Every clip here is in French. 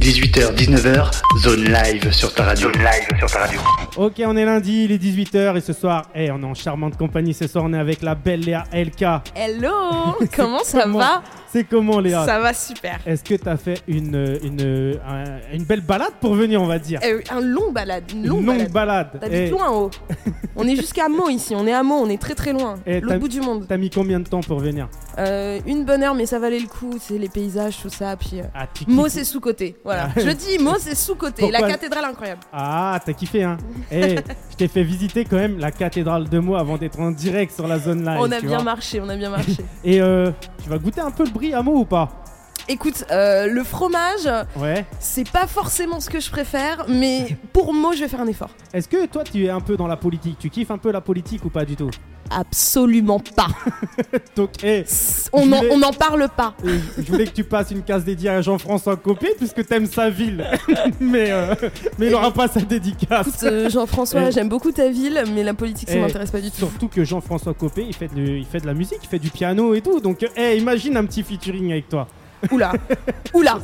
18h, 19h, zone live sur ta radio. Zone live sur ta radio. Ok, on est lundi, il est 18h et ce soir, eh, on est en charmante compagnie. Ce soir, on est avec la belle Léa LK. Hello Comment ça Comment va? C'est comment, Léa Ça va super. Est-ce que t'as fait une, une, un- une belle balade pour venir, on va dire Euh, un long balade, une Une longue, longue balade. balade. T'habites Eh, loin haut. on est jusqu'à Meaux ici, on est à Meaux, on est très très loin. Eh, L'autre bout du monde. T'as mis combien de temps pour venir Euh, une bonne heure, mais ça valait le coup. C'est les paysages, tout ça. Puis euh, Ah, tu Meaux, c'est sous-côté. Voilà. Ah. Je dis Meaux, c'est sous-côté. La Pourquoi cathédrale incroyable. Ah, t'as kiffé, hein Eh, je t'ai fait visiter quand même la cathédrale de Meaux avant d'être en direct sur la zone live. on a tu bien vois. marché, on a bien marché. Et euh, tu vas goûter un peu le brie à Meaux ou pas Écoute, euh, le fromage, Ouais. c'est pas forcément ce que je préfère, mais pour Meaux, je vais faire un effort. Est-ce que toi, tu es un peu dans la politique? Tu kiffes un peu la politique ou pas du tout? Absolument pas. Donc, eh, On n'en voulais- parle pas. Euh, je voulais que tu passes une case dédiée à Jean-François Copé puisque t'aimes sa ville. mais, euh, mais il n'aura pas sa dédicace. Euh, Jean-François, Eh. j'aime beaucoup ta ville, mais la politique, ça Eh, m'intéresse pas du tout. Surtout que Jean-François Copé, il fait, de, il fait de la musique, il fait du piano et tout. Donc, eh, imagine un petit featuring avec toi. Oula, oula.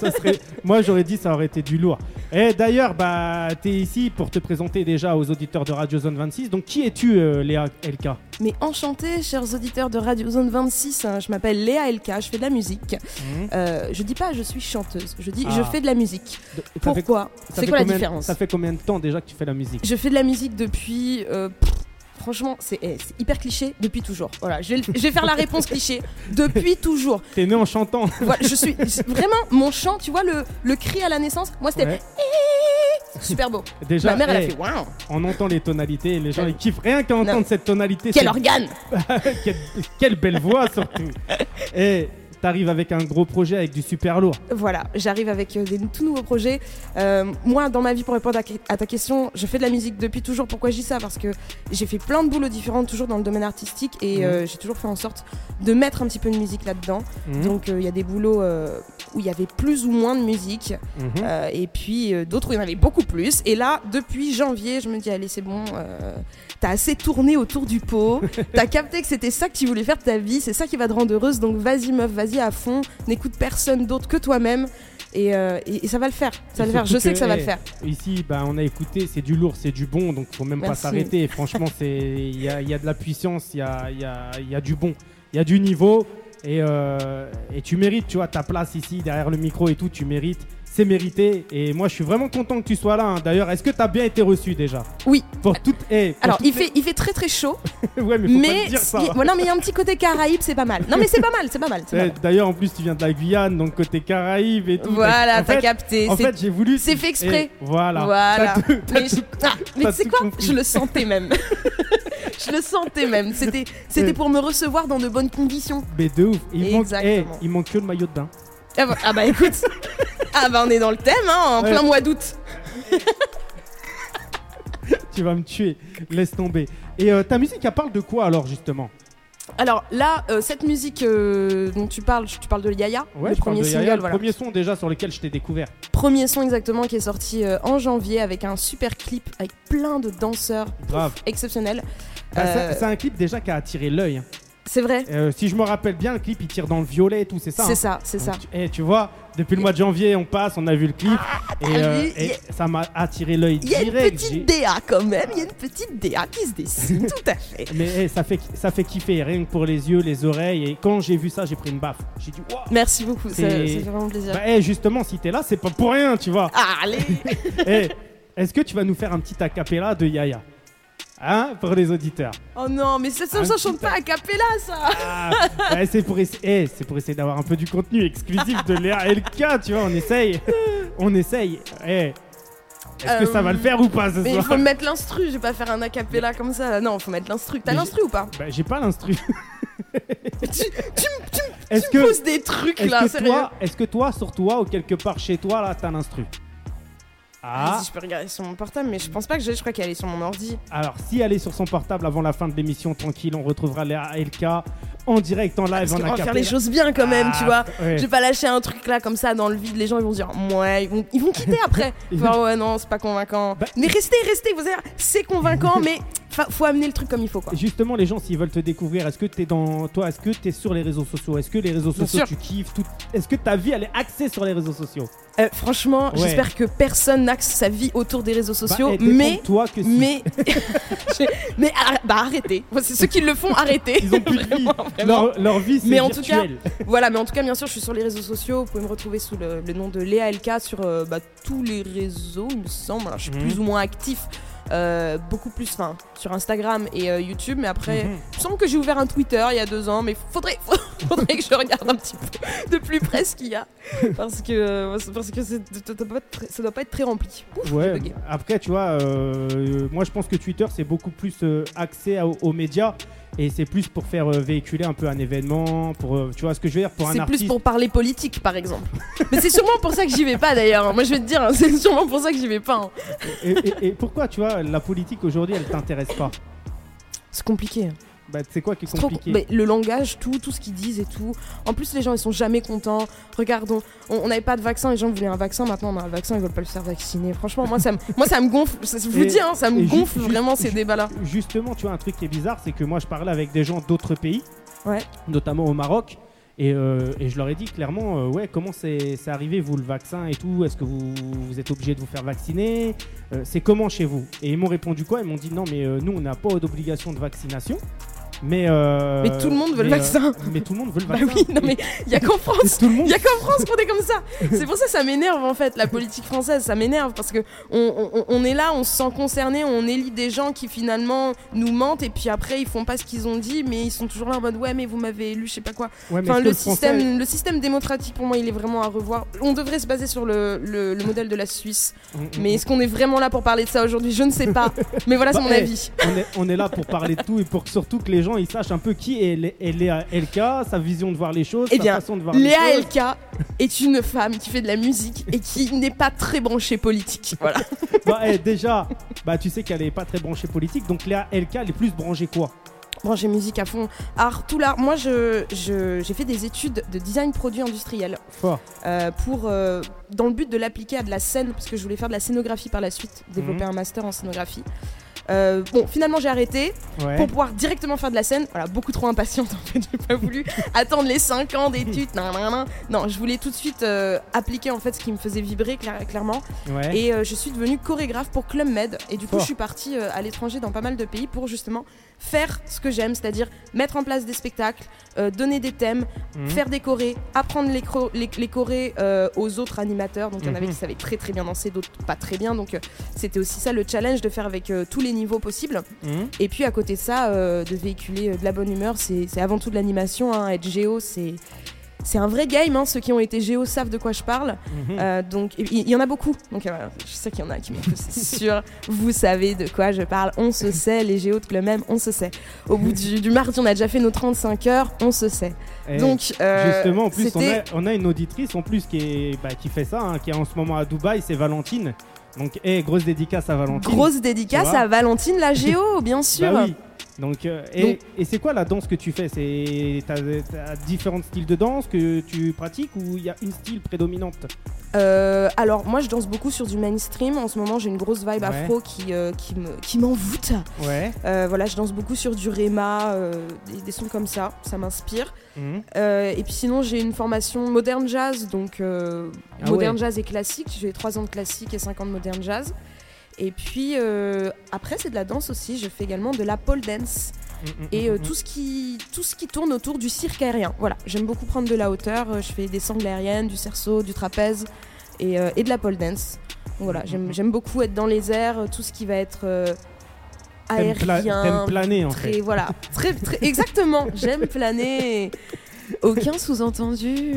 Ça serait... Moi, j'aurais dit ça aurait été du lourd. Et d'ailleurs, bah, t'es ici pour te présenter déjà aux auditeurs de Radio Zone 26. Donc, qui es-tu, euh, Léa LK Mais enchanté, chers auditeurs de Radio Zone 26, hein, je m'appelle Léa LK, je fais de la musique. Euh, je dis pas je suis chanteuse, je dis Ah. je fais de la musique. De- Pourquoi? C'est quoi la différence? Ça fait combien de temps déjà que tu fais la musique? Je fais de la musique depuis. euh, pff, franchement, c'est eh, c'est hyper cliché, depuis toujours. Voilà, je vais, le- je vais faire la réponse cliché. Depuis toujours. T'es né en chantant. Voilà, je suis vraiment mon chant, tu vois le, le cri à la naissance. Moi c'était Ouais. super beau. Déjà, Ma mère elle eh, a fait waouh. on entend les tonalités et les gens ils kiffent rien qu'à entendre cette tonalité. Quel c'est- organe quelle, quelle belle voix surtout. Et t'arrives avec un gros projet avec du super lourd. Voilà, j'arrive avec euh, des tout nouveaux projets. Euh, moi, dans ma vie, pour répondre à, ta question, je fais de la musique depuis toujours. Pourquoi je dis ça? Parce que j'ai fait plein de boulots différents, toujours dans le domaine artistique, et Mhm. euh, j'ai toujours fait en sorte de mettre un petit peu de musique là-dedans. Mhm. Donc, euh, il y a des boulots où il y avait plus ou moins de musique, Mhm. et puis d'autres où il y en avait beaucoup plus. Et là, depuis janvier, je me dis, allez, c'est bon. T'as assez tourné autour du pot, t'as capté que c'était ça que tu voulais faire de ta vie, c'est ça qui va te rendre heureuse, donc vas-y meuf, vas-y à fond, n'écoute personne d'autre que toi-même, et, euh, et- et ça va le faire, ça va le faire, je sais que ça va le faire. Ici, bah, on a écouté, c'est du lourd, c'est du bon, donc faut même pas s'arrêter. Franchement, c'est il y a, y a de la puissance, il y a, y, a, y a du bon, il y a du niveau. Et, euh, et tu mérites, tu vois, ta place ici, derrière le micro et tout, tu mérites. C'est mérité. Et moi, je suis vraiment content que tu sois là. hein. D'ailleurs, est-ce que tu as bien été reçu déjà? Oui. Pour toutes. eh, pour Alors toutes il fait, il fait très très chaud, ouais, mais faut dire ça. il- non mais il y a un petit côté Caraïbe, c'est pas mal. Non mais c'est pas mal, c'est pas mal. c'est pas Eh, mal. D'ailleurs, en plus, tu viens de la Guyane, donc côté Caraïbes et tout. Voilà, En t'as capté. En fait, j'ai voulu. c'est fait exprès. Eh, voilà. Voilà. Tout- Mais, ah, tu sais quoi? compris. Je le sentais même. je le sentais même. C'était, Eh. pour me recevoir dans de bonnes conditions. Mais de ouf. Il manque, eh, il manque que le maillot de bain. Ah bah, ah bah, écoute, ah bah on est dans le thème, hein, en plein mois d'août. tu vas me tuer. Laisse tomber. Et euh, ta musique, elle parle de quoi alors justement? Alors là, euh, cette musique euh, dont tu parles, tu parles de Yaya, Ouais, le je parle premier de single, Yaya, le voilà. premier son déjà sur lequel je t'ai découvert. Premier son exactement qui est sorti euh, en janvier avec un super clip avec plein de danseurs exceptionnels. Bah, Euh, C'est un clip déjà qui a attiré l'œil. C'est vrai, Euh, si je me rappelle bien, le clip il tire dans le violet et tout, c'est ça c'est hein ça, c'est ça. Tu, eh, tu vois, depuis le mois de janvier, on passe, on a vu le clip et, euh, et y ça m'a attiré l'œil Il y a une direct. petite DA quand même, il y a une petite DA qui se dessine, tout à fait. Mais eh, ça, fait, ça fait kiffer, rien que pour les yeux, les oreilles. Et quand j'ai vu ça, j'ai pris une baffe. J'ai dit, waouh Merci beaucoup, ça, ça C'est- fait vraiment plaisir. Bah, eh, justement, si t'es là, c'est pas pour rien, tu vois. Ah, allez Eh, Est-ce que tu vas nous faire un petit acapella de Yaya? Hein Pour les auditeurs. Oh non, mais ça, ça, Un ça chante pas à capella, ça Ah, ouais, c'est pour, essa- eh, pour essayer d'avoir un peu du contenu exclusif de Léa LK, tu vois, on essaye. On essaye. Eh, Est-ce que ça va le faire ou pas ce Mais il faut mettre l'instru, je vais pas faire un acapella comme ça. Non, faut mettre l'instru. T'as l'instru ou pas Bah, J'ai pas l'instru. Tu, tu, me- tu, tu me poses des trucs est-ce là, est-ce que toi, sur toi ou quelque part chez toi, là, t'as l'instru? Ah, Vas-y, je peux regarder sur mon portable, mais je pense pas que j'ai. Je crois qu'elle est sur mon ordi. alors si elle est sur son portable avant la fin de l'émission, tranquille, on retrouvera Léa LK en direct, en live, Parce en qu'on va faire les choses bien quand même, tu vois. Ah, ouais. Je vais pas lâcher un truc là comme ça dans le vide, les gens ils vont dire ouais, ils vont, ils vont quitter après. Ouais non, c'est pas convaincant. Bah, mais restez, restez, vous allez dire, c'est convaincant, mais fa- faut amener le truc comme il faut quoi. Justement, les gens, s'ils veulent te découvrir, est-ce que t'es dans toi, est-ce que t'es sur les réseaux sociaux, est-ce que les réseaux sociaux tu kiffes, tout... est-ce que ta vie elle est axée sur les réseaux sociaux? Euh, franchement, Ouais. j'espère que personne n'axe sa vie autour des réseaux sociaux, Bah, eh, mais. toi que si. Mais, J'ai- mais arr- bah arrêtez. C'est ceux qui le font, arrêtez. Ils ont plus de vie. Leur, leur vie, c'est Mais en tout virtuel. Voilà, mais en tout cas, bien sûr, je suis sur les réseaux sociaux. Vous pouvez me retrouver sous le, le nom de Léa LK sur euh, bah, tous les réseaux, il me semble. Alors, je suis Mhm. plus ou moins actif, euh, beaucoup plus, enfin, sur Instagram et euh, YouTube. Mais après, Mhm. il me semble que j'ai ouvert un Twitter il y a deux ans, mais faudrait, faudrait que je regarde un petit peu de plus près ce qu'il y a, parce que euh, parce que ça doit pas être très- rempli. Ouf, Ouais, après, tu vois, moi je pense que Twitter c'est beaucoup plus axé à- aux médias et c'est plus pour faire euh, véhiculer un peu un événement, pour, euh, tu vois ce que je veux dire, pour un C'est artiste. plus pour parler politique, par exemple. mais c'est sûrement pour ça que j'y vais pas d'ailleurs. Moi, je vais te dire, hein, c'est sûrement pour ça que j'y vais pas. hein. Et, et- et pourquoi, tu vois, la politique aujourd'hui elle t'intéresse pas? C'est compliqué. Bah, c'est quoi qui est trop- compliqué mais le langage, tout, tout ce qu'ils disent et tout. En plus, les gens, ils sont jamais contents. Regardons, on n'avait pas de vaccin, les gens voulaient un vaccin. Maintenant, on a un vaccin, ils veulent pas le faire vacciner. Franchement, moi, ça me, moi, ça me gonfle. Je vous Et- dis, hein, ça me gonfle ju- vraiment ces débats-là. Justement, tu vois, un truc qui est bizarre, c'est que moi je parlais avec des gens d'autres pays, Ouais. notamment au Maroc. Et, euh, et je leur ai dit clairement, euh, ouais, comment c'est arrivé, vous, le vaccin et tout? Est-ce que vous, vous êtes obligé de vous faire vacciner? Euh, C'est comment chez vous? Et ils m'ont répondu quoi? Ils m'ont dit, non, mais nous, on n'a pas d'obligation de vaccination. Mais, euh, Mais tout le monde veut le mais, euh, vaccin. mais tout le monde veut le Bah vaccin. oui, non, mais il y a qu'en France. monde Il y a qu'en France qu'on est comme ça. C'est pour ça que ça m'énerve en fait, la politique française, ça m'énerve parce que on, on- on est là, on se sent concerné, on élit des gens qui finalement nous mentent et puis après ils font pas ce qu'ils ont dit, mais ils sont toujours là en mode ouais mais vous m'avez élu, je sais pas quoi. Ouais, Enfin, le, Français- système, le système démocratique, pour moi, il est vraiment à revoir. On devrait se baser sur le, le- le modèle de la Suisse. Mm, mm, Mais est-ce qu'on est vraiment là pour parler de ça aujourd'hui? Je ne sais pas. Mais voilà, c'est Bah, mon hey, avis. on est, on est là pour parler de tout et pour que surtout que les gens ils sachent un peu qui est Lé- est Léa LK, sa vision de voir les choses, Eh sa bien, façon de voir les Léa choses. LK est une femme qui fait de la musique et qui n'est pas très branchée politique. Voilà. Bah, eh, déjà, bah, tu sais qu'elle est pas très branchée politique, donc Léa LK, elle est plus branchée quoi? Branchée musique à fond. Art, tout l'art. Moi, je, je- j'ai fait des études de design produit industriel Fort. euh, pour, euh, dans le but de l'appliquer à de la scène, parce que je voulais faire de la scénographie par la suite, développer Mhm. un master en scénographie. Euh, bon, finalement, j'ai arrêté. Ouais. pour pouvoir directement faire de la scène. Voilà, beaucoup trop impatiente en fait, j'ai pas voulu attendre les 5 ans d'études. nan, nan, nan. Non, je voulais tout de suite euh, appliquer en fait ce qui me faisait vibrer cla- clairement. Ouais. Et euh, je suis devenue chorégraphe pour Club Med. Et du coup, je suis partie euh, à l'étranger dans pas mal de pays pour justement faire ce que j'aime, c'est-à-dire mettre en place des spectacles, euh, donner des thèmes, Mhm. faire des chorés, apprendre les, les, les chorés euh, aux autres animateurs. Donc il y en avait Mhm. qui savaient très très bien danser, d'autres pas très bien. Donc euh, c'était aussi ça le challenge de faire avec tous les niveaux possibles. Mhm. Et puis à côté de ça, de véhiculer de la bonne humeur, c'est c'est avant tout de l'animation. hein. Être géo, c'est c'est un vrai game. hein. Ceux qui ont été géo savent de quoi je parle. Mhm. Euh, donc il y, en a beaucoup. Donc euh, je sais qu'il y en a qui m'écoutent, c'est sûr. Vous savez de quoi je parle. On se sait. Les géos de Club même, on se sait. Au bout du, du mardi, on a déjà fait nos 35 heures. On se sait. Eh, Donc euh, Justement, en plus, on a, on a une auditrice en plus qui, est, bah, qui fait ça, hein, qui est en ce moment à Dubaï, c'est Valentine. Donc, eh, grosse dédicace à Valentine. grosse dédicace à Valentine la géo, bien sûr. Bah oui. Donc, euh, et, Donc- et c'est quoi la danse que tu fais? C'est t'as, différents styles de danse que tu pratiques ou il y a une style prédominante? Euh, alors moi je danse beaucoup sur du mainstream. En ce moment j'ai une grosse vibe Ouais. afro qui, euh, qui me qui m'envoûte. Ouais. Euh, voilà, je danse beaucoup sur du Rema, euh, des, des sons comme ça, ça m'inspire. Mhm. Euh, et puis sinon, j'ai une formation moderne jazz, donc euh, Ah moderne ouais. jazz et classique. J'ai 3 ans de classique et 5 ans de moderne jazz. Et puis euh, après, c'est de la danse aussi. Je fais également de la pole dance Mhm, et euh, tout, ce qui, tout ce qui tourne autour du cirque aérien. Voilà, j'aime beaucoup prendre de la hauteur. Euh, Je fais des sangles aériennes, du cerceau, du trapèze et, euh, et de la pole dance. Donc voilà, j'aime j'aime beaucoup être dans les airs, tout ce qui va être euh, T'aimes pla- aérien, planer en très fait. voilà très, très exactement j'aime planer aucun sous-entendu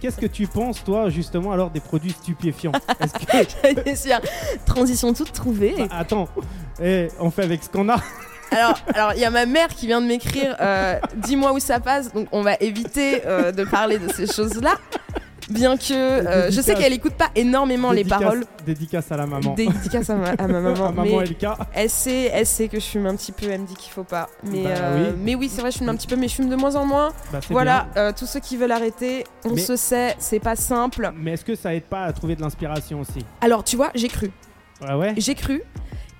Qu'est-ce que, tu penses, toi, justement, alors des produits stupéfiants? Que. Sûr. transition toute trouvée Bah, attends, eh, on fait avec ce qu'on a. alors alors il y a ma mère qui vient de m'écrire euh, dis-moi où ça passe donc on va éviter euh, de parler de ces choses là bien que euh, je sais qu'elle écoute pas énormément les paroles Dédicace à la maman. dédicace à ma, à ma maman, à maman mais LK. elle sait elle sait que je fume un petit peu elle me dit qu'il faut pas mais Bah euh, oui. mais oui c'est vrai je fume un petit peu mais je fume de moins en moins Bah, voilà euh, tous ceux qui veulent arrêter on Mais- se sait c'est pas simple Mais est-ce que ça aide pas à trouver de l'inspiration aussi? Alors tu vois j'ai cru Ouais, ouais. j'ai cru.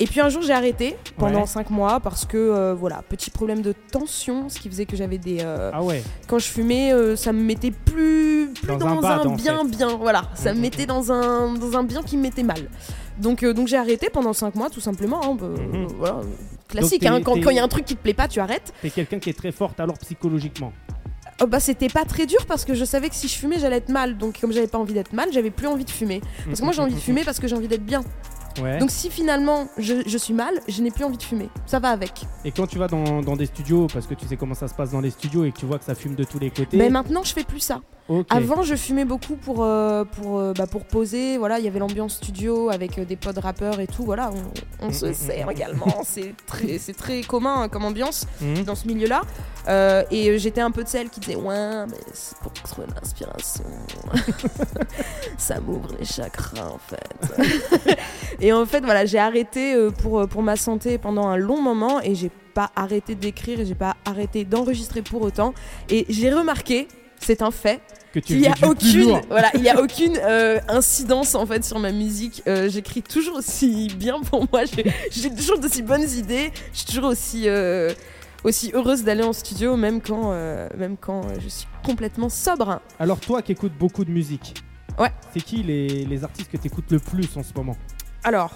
Et puis un jour, j'ai arrêté pendant Ouais. 5 mois parce que, euh, voilà, petit problème de tension, ce qui faisait que j'avais des. euh, Ah ouais. quand je fumais, euh, ça me mettait plus, plus Dans dans, un bad, bien, fait. bien. Voilà, ça me mettait dans un, dans un bien qui me mettait mal. Donc, donc j'ai arrêté pendant 5 mois, tout simplement. hein, bah, Mhm. voilà, classique, hein, quand il y a un truc qui te plaît pas, tu arrêtes. T'es quelqu'un qui est très forte alors psychologiquement. Oh, bah, c'était pas très dur parce que je savais que si je fumais, j'allais être mal. Donc, comme j'avais pas envie d'être mal, j'avais plus envie de fumer. Parce que moi, j'ai envie de fumer parce que j'ai envie d'être bien. Ouais. Donc, si finalement je, je suis mal, je n'ai plus envie de fumer. Ça va avec. Et quand tu vas dans, dans des studios, parce que tu sais comment ça se passe dans les studios et que tu vois que ça fume de tous les côtés. Mais maintenant, je fais plus ça. Avant, je fumais beaucoup pour, euh, pour, euh, bah, pour poser. Voilà, il y avait l'ambiance studio avec euh, des pods rappeurs et tout. Voilà, on, on Mm, se mm, sert mm. également. C'est très, très commun hein, comme ambiance dans ce milieu-là. Euh, et euh, j'étais un peu de celle qui disait Ouais, mais c'est pour trouver l'inspiration. Ça m'ouvre les chakras en fait. et en fait, voilà, j'ai arrêté euh, pour, pour ma santé pendant un long moment et j'ai pas arrêté d'écrire et j'ai pas arrêté d'enregistrer pour autant. Et j'ai remarqué, c'est un fait, que tu il y a aucune, voilà, il y a aucune euh, incidence en fait sur ma musique. Euh, J'écris toujours aussi bien pour moi. J'ai- J'ai toujours d'aussi bonnes idées. Je suis toujours aussi euh, aussi heureuse d'aller en studio, même quand euh, même quand euh, je suis complètement sobre. Alors toi qui écoutes beaucoup de musique. Ouais. C'est qui les, les artistes que tu écoutes le plus en ce moment? Alors.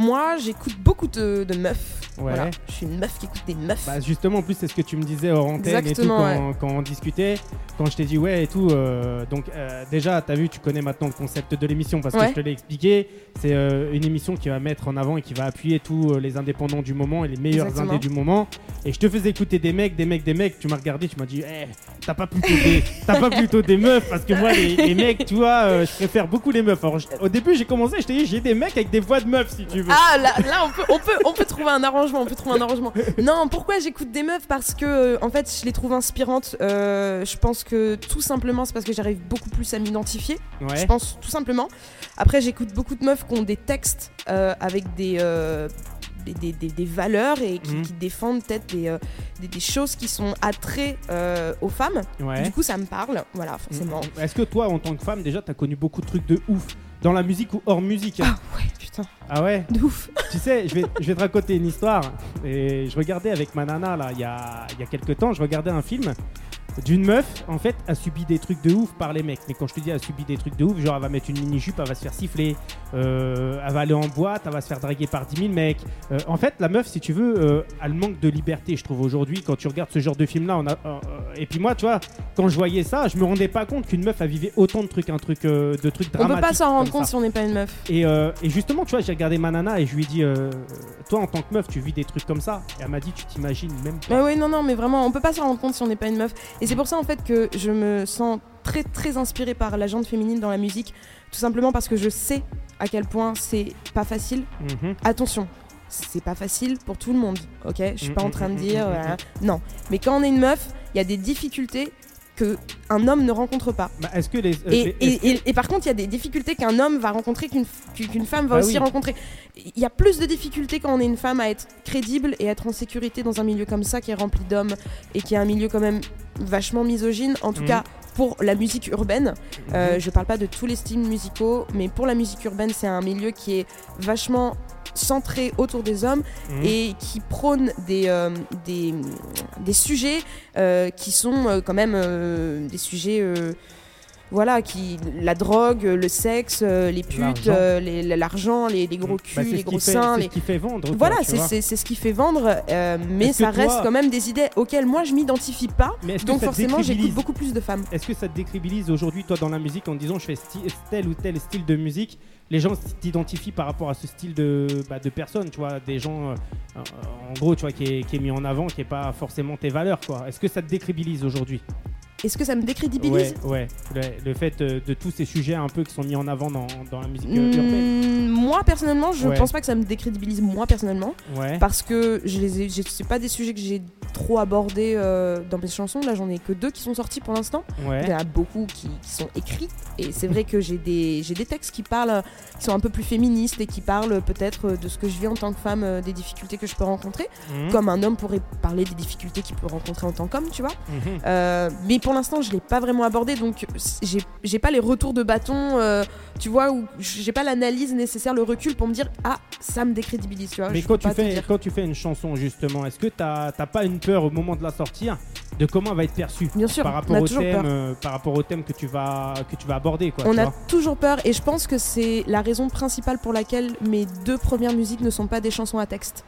Moi, j'écoute beaucoup de, de meufs. Ouais. Voilà. Je suis une meuf qui écoute des meufs. Bah justement, en plus, c'est ce que tu me disais hors antenne et tout quand, quand on discutait. Quand je t'ai dit ouais et tout. euh, donc euh, déjà, t'as vu, tu connais maintenant le concept de l'émission parce que je te l'ai expliqué. C'est euh, une émission qui va mettre en avant et qui va appuyer tous les indépendants du moment et les meilleurs Exactement. indés du moment. Et je te faisais écouter des mecs, des mecs, des mecs. Tu m'as regardé, tu m'as dit, Eh, t'as pas plutôt des, t'as pas plutôt des meufs parce que moi les, les mecs, tu vois, je préfère beaucoup les meufs. Alors, au début, j'ai commencé, je t'ai dit, j'ai des mecs avec des voix de meufs si tu veux. Ah là, là on, peut, on, peut, on peut trouver un arrangement, on peut trouver un arrangement. Non, pourquoi j'écoute des meufs? Parce que euh, en fait je les trouve inspirantes. Euh, je pense que tout simplement c'est parce que j'arrive beaucoup plus à m'identifier. ouais. Je pense tout simplement. Après j'écoute beaucoup de meufs qui ont des textes euh, avec des, euh, des, des- des- des valeurs et qui, qui défendent peut-être des, des, choses qui sont attraits euh, aux femmes. ouais. Du coup ça me parle, voilà forcément. Mm. Est-ce que toi, en tant que femme, déjà, t'as connu beaucoup de trucs de ouf? Dans la musique ou hors musique Ah ouais putain, Ah ouais de ouf. Tu sais, je vais, je vais te raconter une histoire. Et je regardais avec ma nana, là, il y a, il y a quelques temps, je regardais un film d'une meuf, en fait, a subi des trucs de ouf par les mecs. Mais quand je te dis, a subi des trucs de ouf, genre, elle va mettre une mini-jupe, elle va se faire siffler, euh, elle va aller en boîte, elle va se faire draguer par 10 000 mecs. Euh, en fait, la meuf, si tu veux, euh, elle manque de liberté, je trouve, aujourd'hui, quand tu regardes ce genre de film-là. On a, et puis moi, tu vois, quand je voyais ça, je me rendais pas compte qu'une meuf, a vivait autant de trucs, un truc, euh, de trucs On dramatiques. peut pas s'en rendre compte ça. si on n'est pas une meuf. Et, euh, et justement, tu vois, j'ai regardé ma nana et je lui ai dit, euh, toi en tant que meuf, tu vis des trucs comme ça. Et elle m'a dit, tu t'imagines même pas. Bah oui, non, non, mais vraiment, on peut pas s'en rendre compte si on n'est pas une meuf. Et c'est pour ça, en fait, que je me sens très, très inspirée par la gente féminine dans la musique. Tout simplement parce que je sais à quel point c'est pas facile. Mhm. Attention, c'est pas facile pour tout le monde, ok? Je suis pas en train de Mhm, dire. mhm, euh, non. Mais quand on est une meuf, il y a des difficultés que un homme ne rencontre pas. Bah, est-ce que les. euh, Et, les- et- et- et par contre, il y a des difficultés qu'un homme va rencontrer qu'une qu'une femme va Bah aussi oui. rencontrer. Il y a plus de difficultés quand on est une femme à être crédible et être en sécurité dans un milieu comme ça qui est rempli d'hommes et qui est un milieu quand même vachement misogyne, en tout Mhm. cas pour la musique urbaine. Euh, Mhm. je parle pas de tous les styles musicaux, mais pour la musique urbaine, c'est un milieu qui est vachement centré autour des hommes Mhm. et qui prône des, euh, des, des sujets euh, qui sont euh, quand même des sujets. Voilà, qui, la drogue, le sexe, euh, les putes, L'argent. euh, les- l'argent, les, les gros Bah, culs, les gros seins. C'est les- ce qui fait vendre. Voilà, c'est ce qui fait vendre, euh, mais ça reste toi- quand même des idées auxquelles moi je m'identifie pas. Mais Donc forcément, j'écoute beaucoup plus de femmes. Est-ce que ça te décrédibilise aujourd'hui, toi, dans la musique, en disant je fais tel ou tel style de musique Les gens t'identifient par rapport à ce style de, bah, de personnes, tu vois, des gens, euh, en gros, tu vois, qui est, qui est mis en avant, qui est pas forcément tes valeurs, quoi. Est-ce que ça te décrédibilise aujourd'hui? Est-ce que ça me décrédibilise Ouais, ouais. Le, le fait euh, de tous ces sujets un peu qui sont mis en avant dans, dans la musique euh, urbaine. Moi personnellement, je Ouais. pense pas que ça me décrédibilise moi personnellement, Ouais. parce que je les ai, c'est pas des sujets que j'ai trop abordés euh, dans mes chansons. Là, j'en ai que deux qui sont sortis pour l'instant. Il y Ouais. en a beaucoup qui, qui sont écrits et c'est vrai que j'ai des, j'ai des textes qui parlent, qui sont un peu plus féministes et qui parlent peut-être de ce que je vis en tant que femme, euh, des difficultés que je peux rencontrer, Mhm. comme un homme pourrait parler des difficultés qu'il peut rencontrer en tant qu'homme, tu vois. Mhm. Euh, mais pour pour l'instant, je l'ai pas vraiment abordé, donc j'ai pas les retours de bâton, euh, tu vois, où j'ai pas l'analyse nécessaire, le recul pour me dire ah ça me décrédibilise, tu vois. Mais quand tu, fais, quand tu fais une chanson, justement, est-ce que t'as t'as pas une peur au moment de la sortir? De comment elle va être perçue Bien sûr, par on rapport a au toujours thème, peur. euh, par rapport au thème que tu vas que tu vas aborder, quoi. On a toujours peur et je pense que c'est la raison principale pour laquelle mes deux premières musiques ne sont pas des chansons à texte.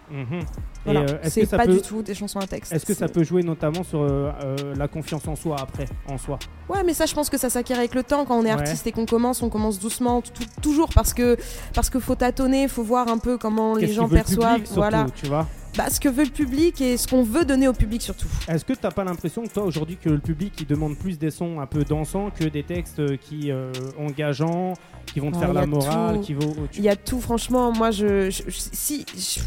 Voilà. euh, est-ce c'est pas peut du tout des chansons à texte. est-ce que ça peut jouer notamment sur euh, la confiance en soi après, en soi? Ouais, mais ça, je pense que ça s'acquiert avec le temps. Quand on est Ouais. artiste et qu'on commence, on commence doucement, toujours parce que parce que faut tâtonner, faut voir un peu comment les gens perçoivent. public, surtout, voilà, tu vois? Bah, ce que veut le public et ce qu'on veut donner au public surtout. Est-ce que t'as pas l'impression, toi, aujourd'hui, que le public il demande plus des sons un peu dansants que des textes euh, qui euh, engageants, qui vont te faire la morale, tout. qui vont. Il y a tout, franchement. Moi, je, je- je- si. Je,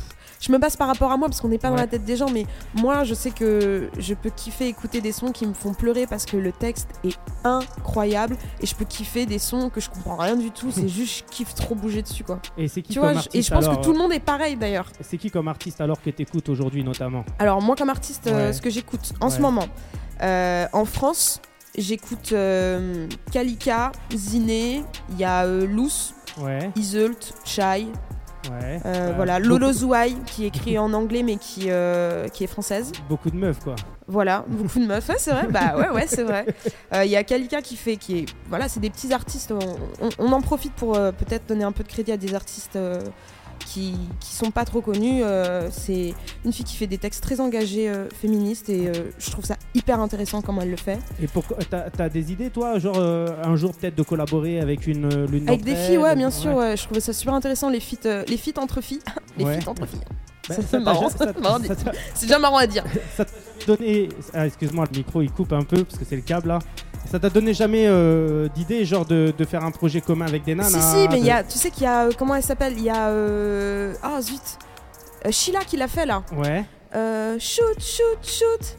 je me base par rapport à moi parce qu'on n'est pas dans la tête des gens, mais moi, je sais que je peux kiffer écouter des sons qui me font pleurer parce que le texte est incroyable et je peux kiffer des sons que je comprends rien du tout. C'est juste, je kiffe trop bouger dessus, quoi. Et c'est qui Tu comme vois, artiste et je pense alors, que tout le monde est pareil d'ailleurs. euh, C'est qui comme artiste alors que t'écoutes aujourd'hui notamment? Alors moi comme artiste, euh, ce que j'écoute en ce moment, euh, en France, j'écoute euh, Kalika, Ziné, il y a euh, Ouais, Iseult, Chai, ouais. euh, Euh, voilà, beaucoup- Lolo Zouai qui écrit en anglais mais qui, euh, qui est française. Beaucoup de meufs, quoi. Voilà, beaucoup de meufs, ouais, c'est vrai, bah ouais, ouais, c'est vrai. Euh, Il y a Kalika qui fait, qui est, voilà, c'est des petits artistes, on, on- on en profite pour euh, peut-être donner un peu de crédit à des artistes euh, qui, qui sont pas trop connus. Euh, c'est une fille qui fait des textes très engagés euh, féministes et euh, je trouve ça hyper intéressant comment elle le fait. Et pourquoi t'as as des idées, toi, genre un jour peut-être de collaborer avec une l'une Avec des filles, ouais, bien sûr, ouais, je trouvais ça super intéressant, les feats, les feats entre filles. les Ouais. feats entre filles. Bah, Ça, ça c'est marrant, ça- c'est marrant. ça t'a C'est déjà marrant à dire. donné. Ah, excuse-moi, le micro il coupe un peu parce que c'est le câble là. Ça t'a donné jamais euh, d'idée, genre de, de faire un projet commun avec des nanas si, si, mais de- y a, tu sais qu'il y a, euh, comment elle s'appelle? Il y a, euh, ah zut, Euh, Sheila qui l'a fait là. Ouais. Euh, shoot, shoot, shoot.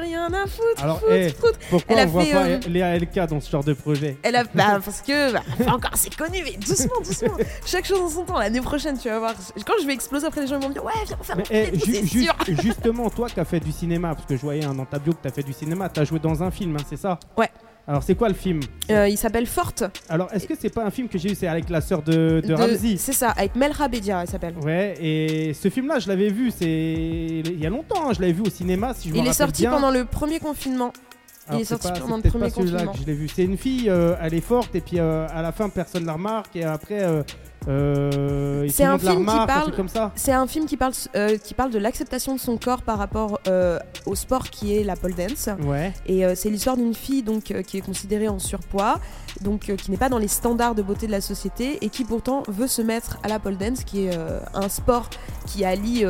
Rien à foutre. Alors, foutre, eh, foutre. Pourquoi Elle on voit fait, pas euh, Léa LK dans ce genre de projet Elle a, bah, parce que, bah, enfin, encore c'est connu, mais doucement, doucement. Chaque chose en son temps. L'année prochaine, tu vas voir. Quand je vais exploser après, les gens vont me dire, ouais, viens, on fait un Mais film eh, ju- justement, toi qui as fait du cinéma, parce que je voyais hein, dans ta bio que tu as fait du cinéma, tu as joué dans un film, hein, c'est ça? Ouais. Alors, c'est quoi le film Euh, il s'appelle Forte. Alors, est-ce que c'est pas un film que j'ai eu C'est avec la sœur de, de de- Ramsey C'est ça, avec Melra Bedia, elle s'appelle. Ouais, et ce film-là, je l'avais vu, c'est il y a longtemps, hein, je l'avais vu au cinéma, si je me Il est sorti bien. pendant le premier confinement. Alors, il est c'est sorti pas- pendant le premier pas confinement. que je l'ai vu. C'est une fille, euh, elle est forte, et puis euh, à la fin, personne ne la remarque, et après, euh, C'est un film qui parle-. C'est un film qui parle, euh, qui parle de l'acceptation de son corps par rapport euh, au sport qui est la pole dance. Ouais, Et euh, c'est l'histoire d'une fille donc qui est considérée en surpoids, donc qui n'est pas dans les standards de beauté de la société et qui pourtant veut se mettre à la pole dance, qui est un sport qui allie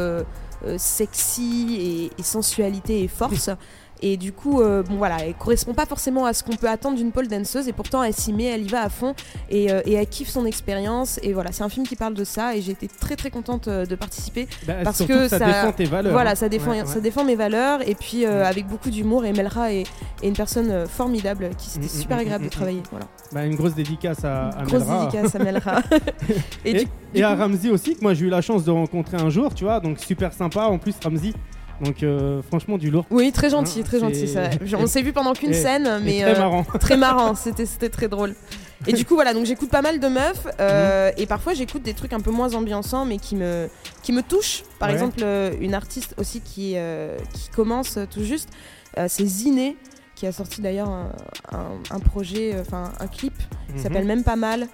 sexy et, et sensualité et force. Et du coup, euh, bon voilà, elle correspond pas forcément à ce qu'on peut attendre d'une pole danseuse et pourtant elle s'y met, elle y va à fond et, euh, et elle kiffe son expérience. Et voilà, c'est un film qui parle de ça et j'ai été très très contente euh, de participer. Bah, Parce que ça, ça- défend tes valeurs. Voilà, hein. ça défend, Ouais, ouais. ça défend mes valeurs et puis euh, avec beaucoup d'humour. Et Melra est, est une personne euh, formidable qui c'était Mm, mm, super mm, agréable de travailler. Voilà. Bah, une grosse dédicace à, à Grosse Melra. dédicace à Melra. et, Et, du, et du à Ramsey aussi, que moi j'ai eu la chance de rencontrer un jour, tu vois, donc super sympa en plus Ramsey. Donc euh, franchement du lourd. oui, très gentil, Hein, très gentil. ça. On s'est vu pendant qu'une et- scène, mais très euh, marrant. très marrant. C'était très drôle. Et du coup, voilà, donc j'écoute pas mal de meufs euh, et parfois j'écoute des trucs un peu moins ambiançants, mais qui me qui me touchent. Par Ouais. exemple, une artiste aussi qui qui commence tout juste, c'est Ziné qui a sorti d'ailleurs un, un- un projet, enfin un clip qui Mhm. s'appelle Même pas mal.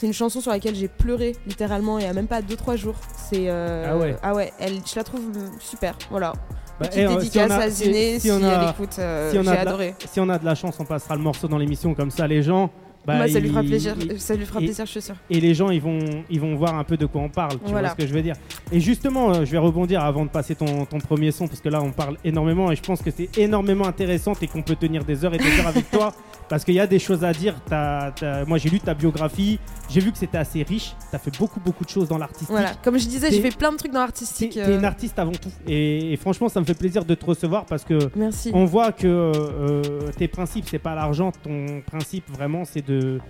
C'est une chanson sur laquelle j'ai pleuré littéralement il y a même pas 2-3 jours. C'est euh, Ah ouais. elle, je la trouve euh, super. Voilà. Bah, Petite eh, euh, si dédicace a- à Ziné si si, on a- elle écoute. euh, j'ai la- adoré. Si on a de la chance, on passera le morceau dans l'émission comme ça les gens. bah, Moi, ça lui fera plaisir. Ça lui fera et- plaisir, je suis sûre. et les gens ils vont ils vont voir un peu de quoi on parle tu Voilà. vois ce que je veux dire et justement euh, je vais rebondir avant de passer ton, ton premier son parce que là on parle énormément et je pense que c'est énormément intéressant et qu'on peut tenir des heures et des heures avec toi parce qu'il y a des choses à dire T'as- t'as- moi j'ai lu ta biographie j'ai vu que c'était assez riche tu as fait beaucoup beaucoup de choses dans l'artistique Voilà. Comme je disais, j'ai fait plein de trucs dans l'artistique. t'es euh, une artiste avant tout et, et franchement ça me fait plaisir de te recevoir parce que Merci. on voit que euh, tes principes c'est pas l'argent ton principe vraiment c'est de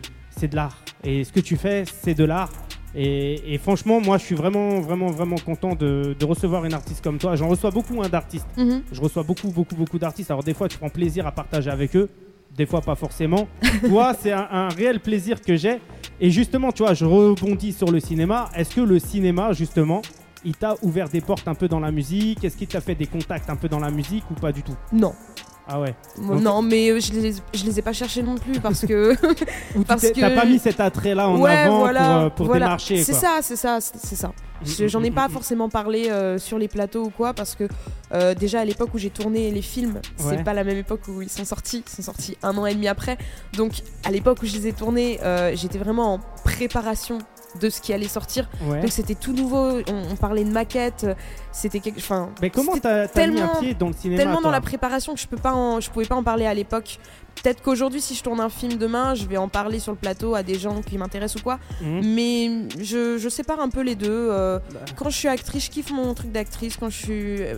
de l'art et ce que tu fais c'est de l'art Et, et franchement, moi, je suis vraiment, vraiment, vraiment content de, de recevoir une artiste comme toi. J'en reçois beaucoup hein, d'artistes. Mhm. Je reçois beaucoup, beaucoup, beaucoup d'artistes. Alors des fois, tu prends plaisir à partager avec eux. Des fois, pas forcément. Toi, c'est un, réel plaisir que j'ai. Et justement, tu vois, je rebondis sur le cinéma. Est-ce que le cinéma, justement, il t'a ouvert des portes un peu dans la musique? Est-ce qu'il t'a fait des contacts un peu dans la musique ou pas du tout? Non. Ah ouais. Donc- Non, mais euh, je les, je les ai pas cherchés non plus parce que. Parce t'es- t'as que- pas mis cet attrait-là en ouais, avant voilà. pour, euh, pour voilà. démarcher C'est ça, c'est ça, c'est ça. Mm, J'en ai mm, pas mm. forcément parlé euh, sur les plateaux ou quoi parce que euh, déjà à l'époque où j'ai tourné les films, Ouais. c'est pas la même époque où ils sont sortis. Ils sont sortis un an et demi après. Donc à l'époque où je les ai tournés, euh, j'étais vraiment en préparation de ce qui allait sortir. Ouais. Donc c'était tout nouveau. On, on parlait de maquette. euh, C'était quelque. Enfin. Mais comment t'as mis un pied dans le cinéma tellement dans la préparation que je peux pas en- je pouvais pas en parler à l'époque. Peut-être qu'aujourd'hui si je tourne un film demain, je vais en parler sur le plateau à des gens qui m'intéressent ou quoi. Mhm. Mais je, je sépare un peu les deux. euh, Bah. quand je suis actrice, je kiffe mon truc d'actrice. Quand je suis euh,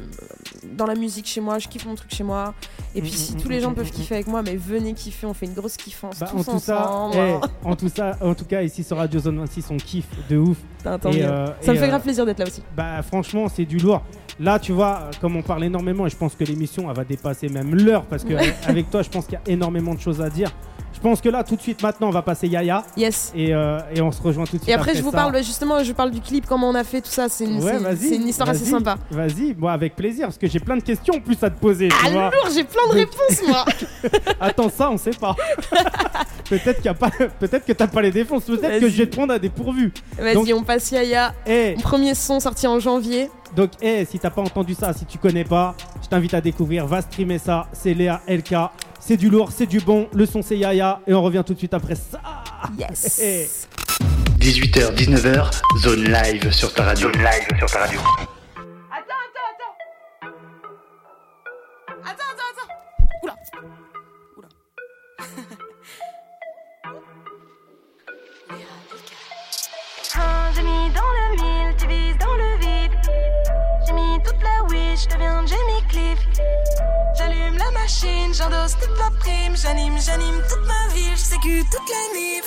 dans la musique chez moi, je kiffe mon truc chez moi. Et puis Mm, si mm, tous les gens peuvent kiffer avec moi, mais venez kiffer, on fait une grosse kiffance Bah, tous en tout ça, ensemble. eh, en tout ça, en tout cas ici sur Radio Zone 26, on kiffe de ouf. Et, euh, Ça me fait grave plaisir d'être là aussi. Bah franchement, c'est du lourd. Là, tu vois, comme on parle énormément, et je pense que l'émission elle va dépasser même l'heure parce que avec toi, je pense qu'il y a énormément de choses à dire. Je pense que là, tout de suite, maintenant, on va passer Yaya Yes. et, euh, et on se rejoint tout de suite. Et après, je vous ça. parle bah, justement, je parle du clip, comment on a fait tout ça. C'est une, Ouais, c'est- vas-y, c'est une histoire assez sympa. Vas-y, moi avec plaisir parce que j'ai plein de questions en plus à te poser. Ah lourd, j'ai plein de réponses moi. Attends ça, on sait pas. peut-être qu'il y a pas, peut-être que t'as pas les défenses. Peut-être que je vais te prendre à dépourvu. Vas-y, on passe Yaya. Eh, Premier son sorti en janvier. Donc, eh, si t'as pas entendu ça, si tu connais pas, je t'invite à découvrir. Va streamer ça. C'est Léa LK. C'est du lourd, c'est du bon. Le son, c'est Yaya. Et on revient tout de suite après ça. Yes. Eh. 18h, 19h, zone live sur ta radio. Zone live sur ta radio. Attends, attends. Attends, attends, attends. Je deviens Jamie Cliff. J'allume la machine, j'endosse toute la prime. J'anime, j'anime toute ma ville, je toute la nif.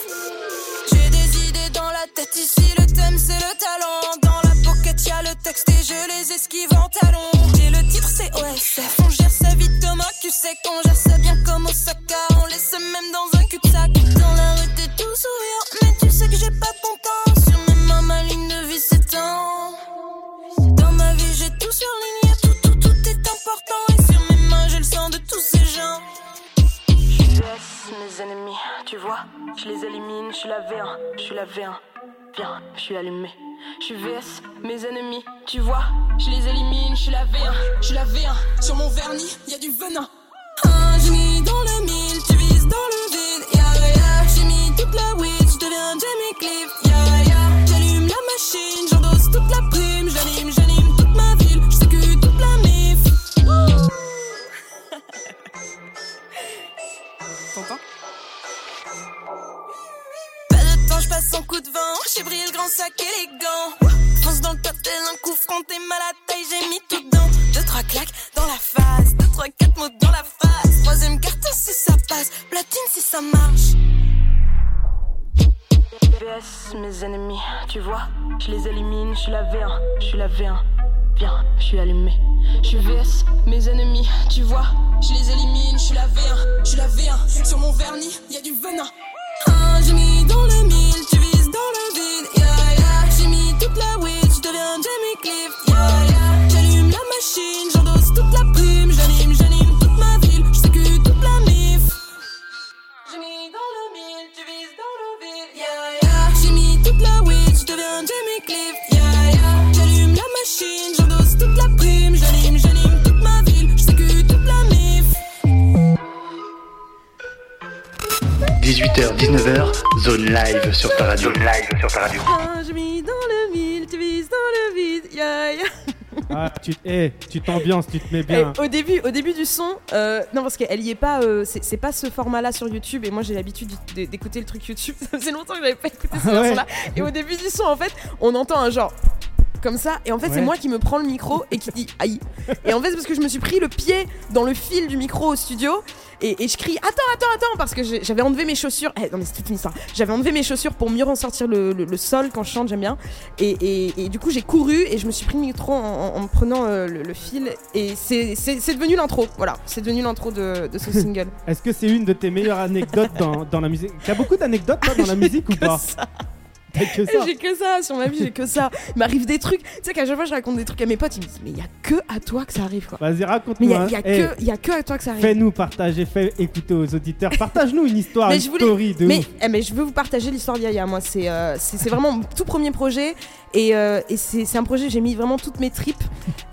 J'ai des idées dans la tête ici, le thème c'est le talent. Dans la pocket y'a le texte et je les esquive en talons. J'ai le titre c'est OSF, on gère sa vie Thomas, tu sais qu'on gère ça bien comme Osaka. On laisse même dans un cul-de-sac. Dans la rue t'es tout sourire, mais tu sais que j'ai pas ton temps. Sur mes mains ma ligne de vie s'étend. Dans ma vie j'ai tout surligné, Et sur mes mains j'ai le sang de tous ces gens. Yes, mes ennemis, tu vois, je les élimine, je suis la V1, je suis la V1. Viens, je suis allumé. Je suis VS, mes ennemis, tu vois, je les élimine, je suis la V1, je suis la V1. Sur mon vernis, y a du venin. Un génie dans le mille, tu vises dans le vide, ya ya. J'ai mis toute la weed, je deviens Jamie Cliff, ya ya. J'allume la machine, j'endosse toute la prime, j'anime, j'anime T'entends Pas de temps, je passe en coup de vent. J'ai brillé le grand sac élégant. Fonce dans le tel un coup franc, t'es mal à taille, j'ai mis tout dedans. Deux, trois claques dans la face. Deux, trois, quatre mots dans la face. Troisième carte si ça passe. Platine si ça marche. VS, mes ennemis, tu vois, je les élimine, je suis la V1, je suis la V1. Viens, je suis allumé. Je suis VS, mes ennemis, tu vois, je les élimine, je suis la V1, je suis la V1. Sur mon vernis, y a du venin. Un génie dans le mille, tu vises dans le vide, ya ya. J'ai mis toute la weed, je deviens Jamie Cliff, ya ya. J'allume la machine, j'endosse toute la prime, j'anime, j'anime toute ma ville, je sécu toute la mif. J'ai mis dans le mille, tu vises dans le vide, ya ya. J'ai mis toute la weed, je deviens Jamie Cliff, ya ya. J'allume la machine, 18h, 19h, zone live sur ta radio. Zone live sur ta radio. Un génie dans le mille, tu vises dans le vide, ya ya. Ah, tu, eh, tu t'ambiances, tu te mets Eh, bien. au début, au début du son, euh, non parce qu'elle y est pas, euh, c'est c'est pas ce format-là sur YouTube et moi j'ai l'habitude d'écouter le truc YouTube. Ça faisait longtemps que j'avais pas écouté ce Ah ouais. là Et au début du son, en fait, on entend un genre. Comme ça. Et en fait, Ouais. c'est moi qui me prends le micro et qui dit aïe. Et en fait, c'est parce que je me suis pris le pied dans le fil du micro au studio. Et, et je crie attends, attends, attends, parce que j'avais enlevé mes chaussures. Eh, non, mais c'est toute une histoire. J'avais enlevé mes chaussures pour mieux ressortir le, le- le sol quand je chante, j'aime bien. Et, et- et du coup, j'ai couru et je me suis pris le micro en, en- en me prenant euh, le, le fil. Et c'est devenu l'intro. Voilà, c'est devenu l'intro de, de ce single. Est-ce que c'est une de tes meilleures anecdotes dans, dans la musique? T'as beaucoup d'anecdotes dans la musique ou pas? ça. Que ça J'ai que ça sur ma vie, j'ai que ça. Il m'arrive des trucs. Tu sais qu'à chaque fois je raconte des trucs à mes potes, ils me disent mais il y a que à toi que ça arrive quoi. Vas-y, Mais il y raconte-moi. a, il y a Eh, que, il y a que à toi que ça arrive. Fais-nous partager, fais écouter aux auditeurs. Partage-nous une histoire, Mais une je voulais- story de Mais, ouf. eh, mais je veux vous partager l'histoire d'Yaya. Moi, c'est euh, c'est c'est vraiment mon tout premier projet. Et, euh, et c'est c'est un projet, j'ai mis vraiment toutes mes tripes.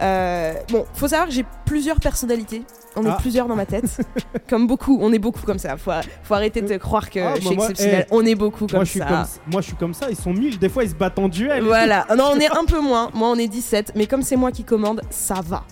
Euh, bon, faut savoir que j'ai plusieurs personnalités. On est Ah. plusieurs dans ma tête. comme beaucoup, on est beaucoup comme ça. Faut, faut arrêter de croire que Ah, je suis bah, moi, exceptionnelle. eh, on est beaucoup comme Moi ça. comme, moi, je suis comme ça. Ils sont mille. Des fois, ils se battent en duel. Voilà, non, on est un peu moins. Moi, on est 17. Mais comme c'est moi qui commande, ça va.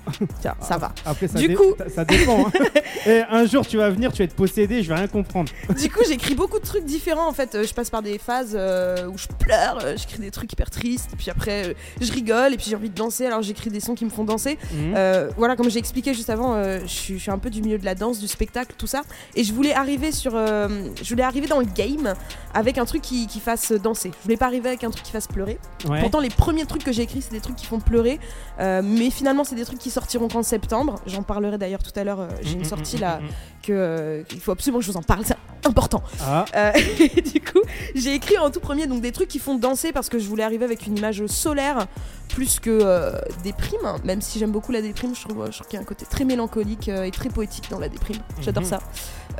Tiens, ça va. Après, ça, Du coup- ça, dépend. hein. Et un jour, tu vas venir, tu vas être possédé, je vais rien comprendre. Du coup, j'écris beaucoup de trucs différents en fait. Euh, Je passe par des phases euh, où je pleure, euh, j'écris des trucs hyper tristes, puis après je rigole, et puis j'ai envie de danser, alors j'écris des sons qui me font danser. Mhm. Euh, voilà, comme j'ai expliqué juste avant, euh, je, suis, je suis un peu du milieu de la danse, du spectacle, tout ça. Et je voulais arriver sur, euh, je voulais arriver dans le game avec un truc qui, qui fasse danser. Je voulais pas arriver avec un truc qui fasse pleurer. Ouais. Pourtant, les premiers trucs que j'ai écrits, c'est des trucs qui font pleurer. Euh, mais finalement, c'est des trucs qui sortiront qu'en septembre. J'en parlerai d'ailleurs tout à l'heure. euh, j'ai une Mhm, sortie mhm, là. Que euh, il faut absolument que je vous en parle. C'est important. Ah, Euh, et du coup, j'ai écrit en tout premier donc des trucs qui font danser parce que je voulais arriver avec une image solaire plus que euh, déprime. Même si j'aime beaucoup la déprime, je trouve, qu'il y a un côté très mélancolique et très poétique dans la déprime. J'adore Mhm. ça.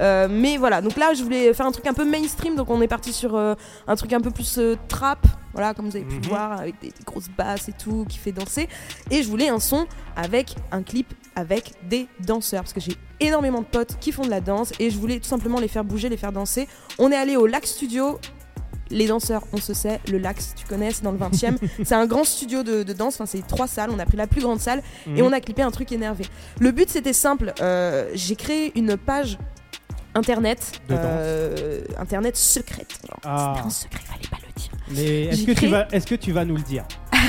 Euh, mais voilà, donc là, je voulais faire un truc un peu mainstream, donc on est parti sur euh, un truc un peu plus euh, trap. Voilà, comme vous avez pu le voir, avec des, des grosses basses et tout, qui fait danser. Et je voulais un son avec un clip avec des danseurs, parce que j'ai énormément de potes qui font de la danse, et je voulais tout simplement les faire bouger, les faire danser. On est allé au Lac Studio. Les danseurs, on se sait, le si tu connais, c'est dans le 20 e c'est un grand studio de, de danse, enfin, c'est trois salles. On a pris la plus grande salle et mhm. on a clippé un truc énervé. Le but c'était simple, euh, j'ai créé une page internet, euh, internet secrète. Ah. C'était un secret, fallait pas le dire. Mais est-ce que, tu créé- vas, est-ce que tu vas nous le dire?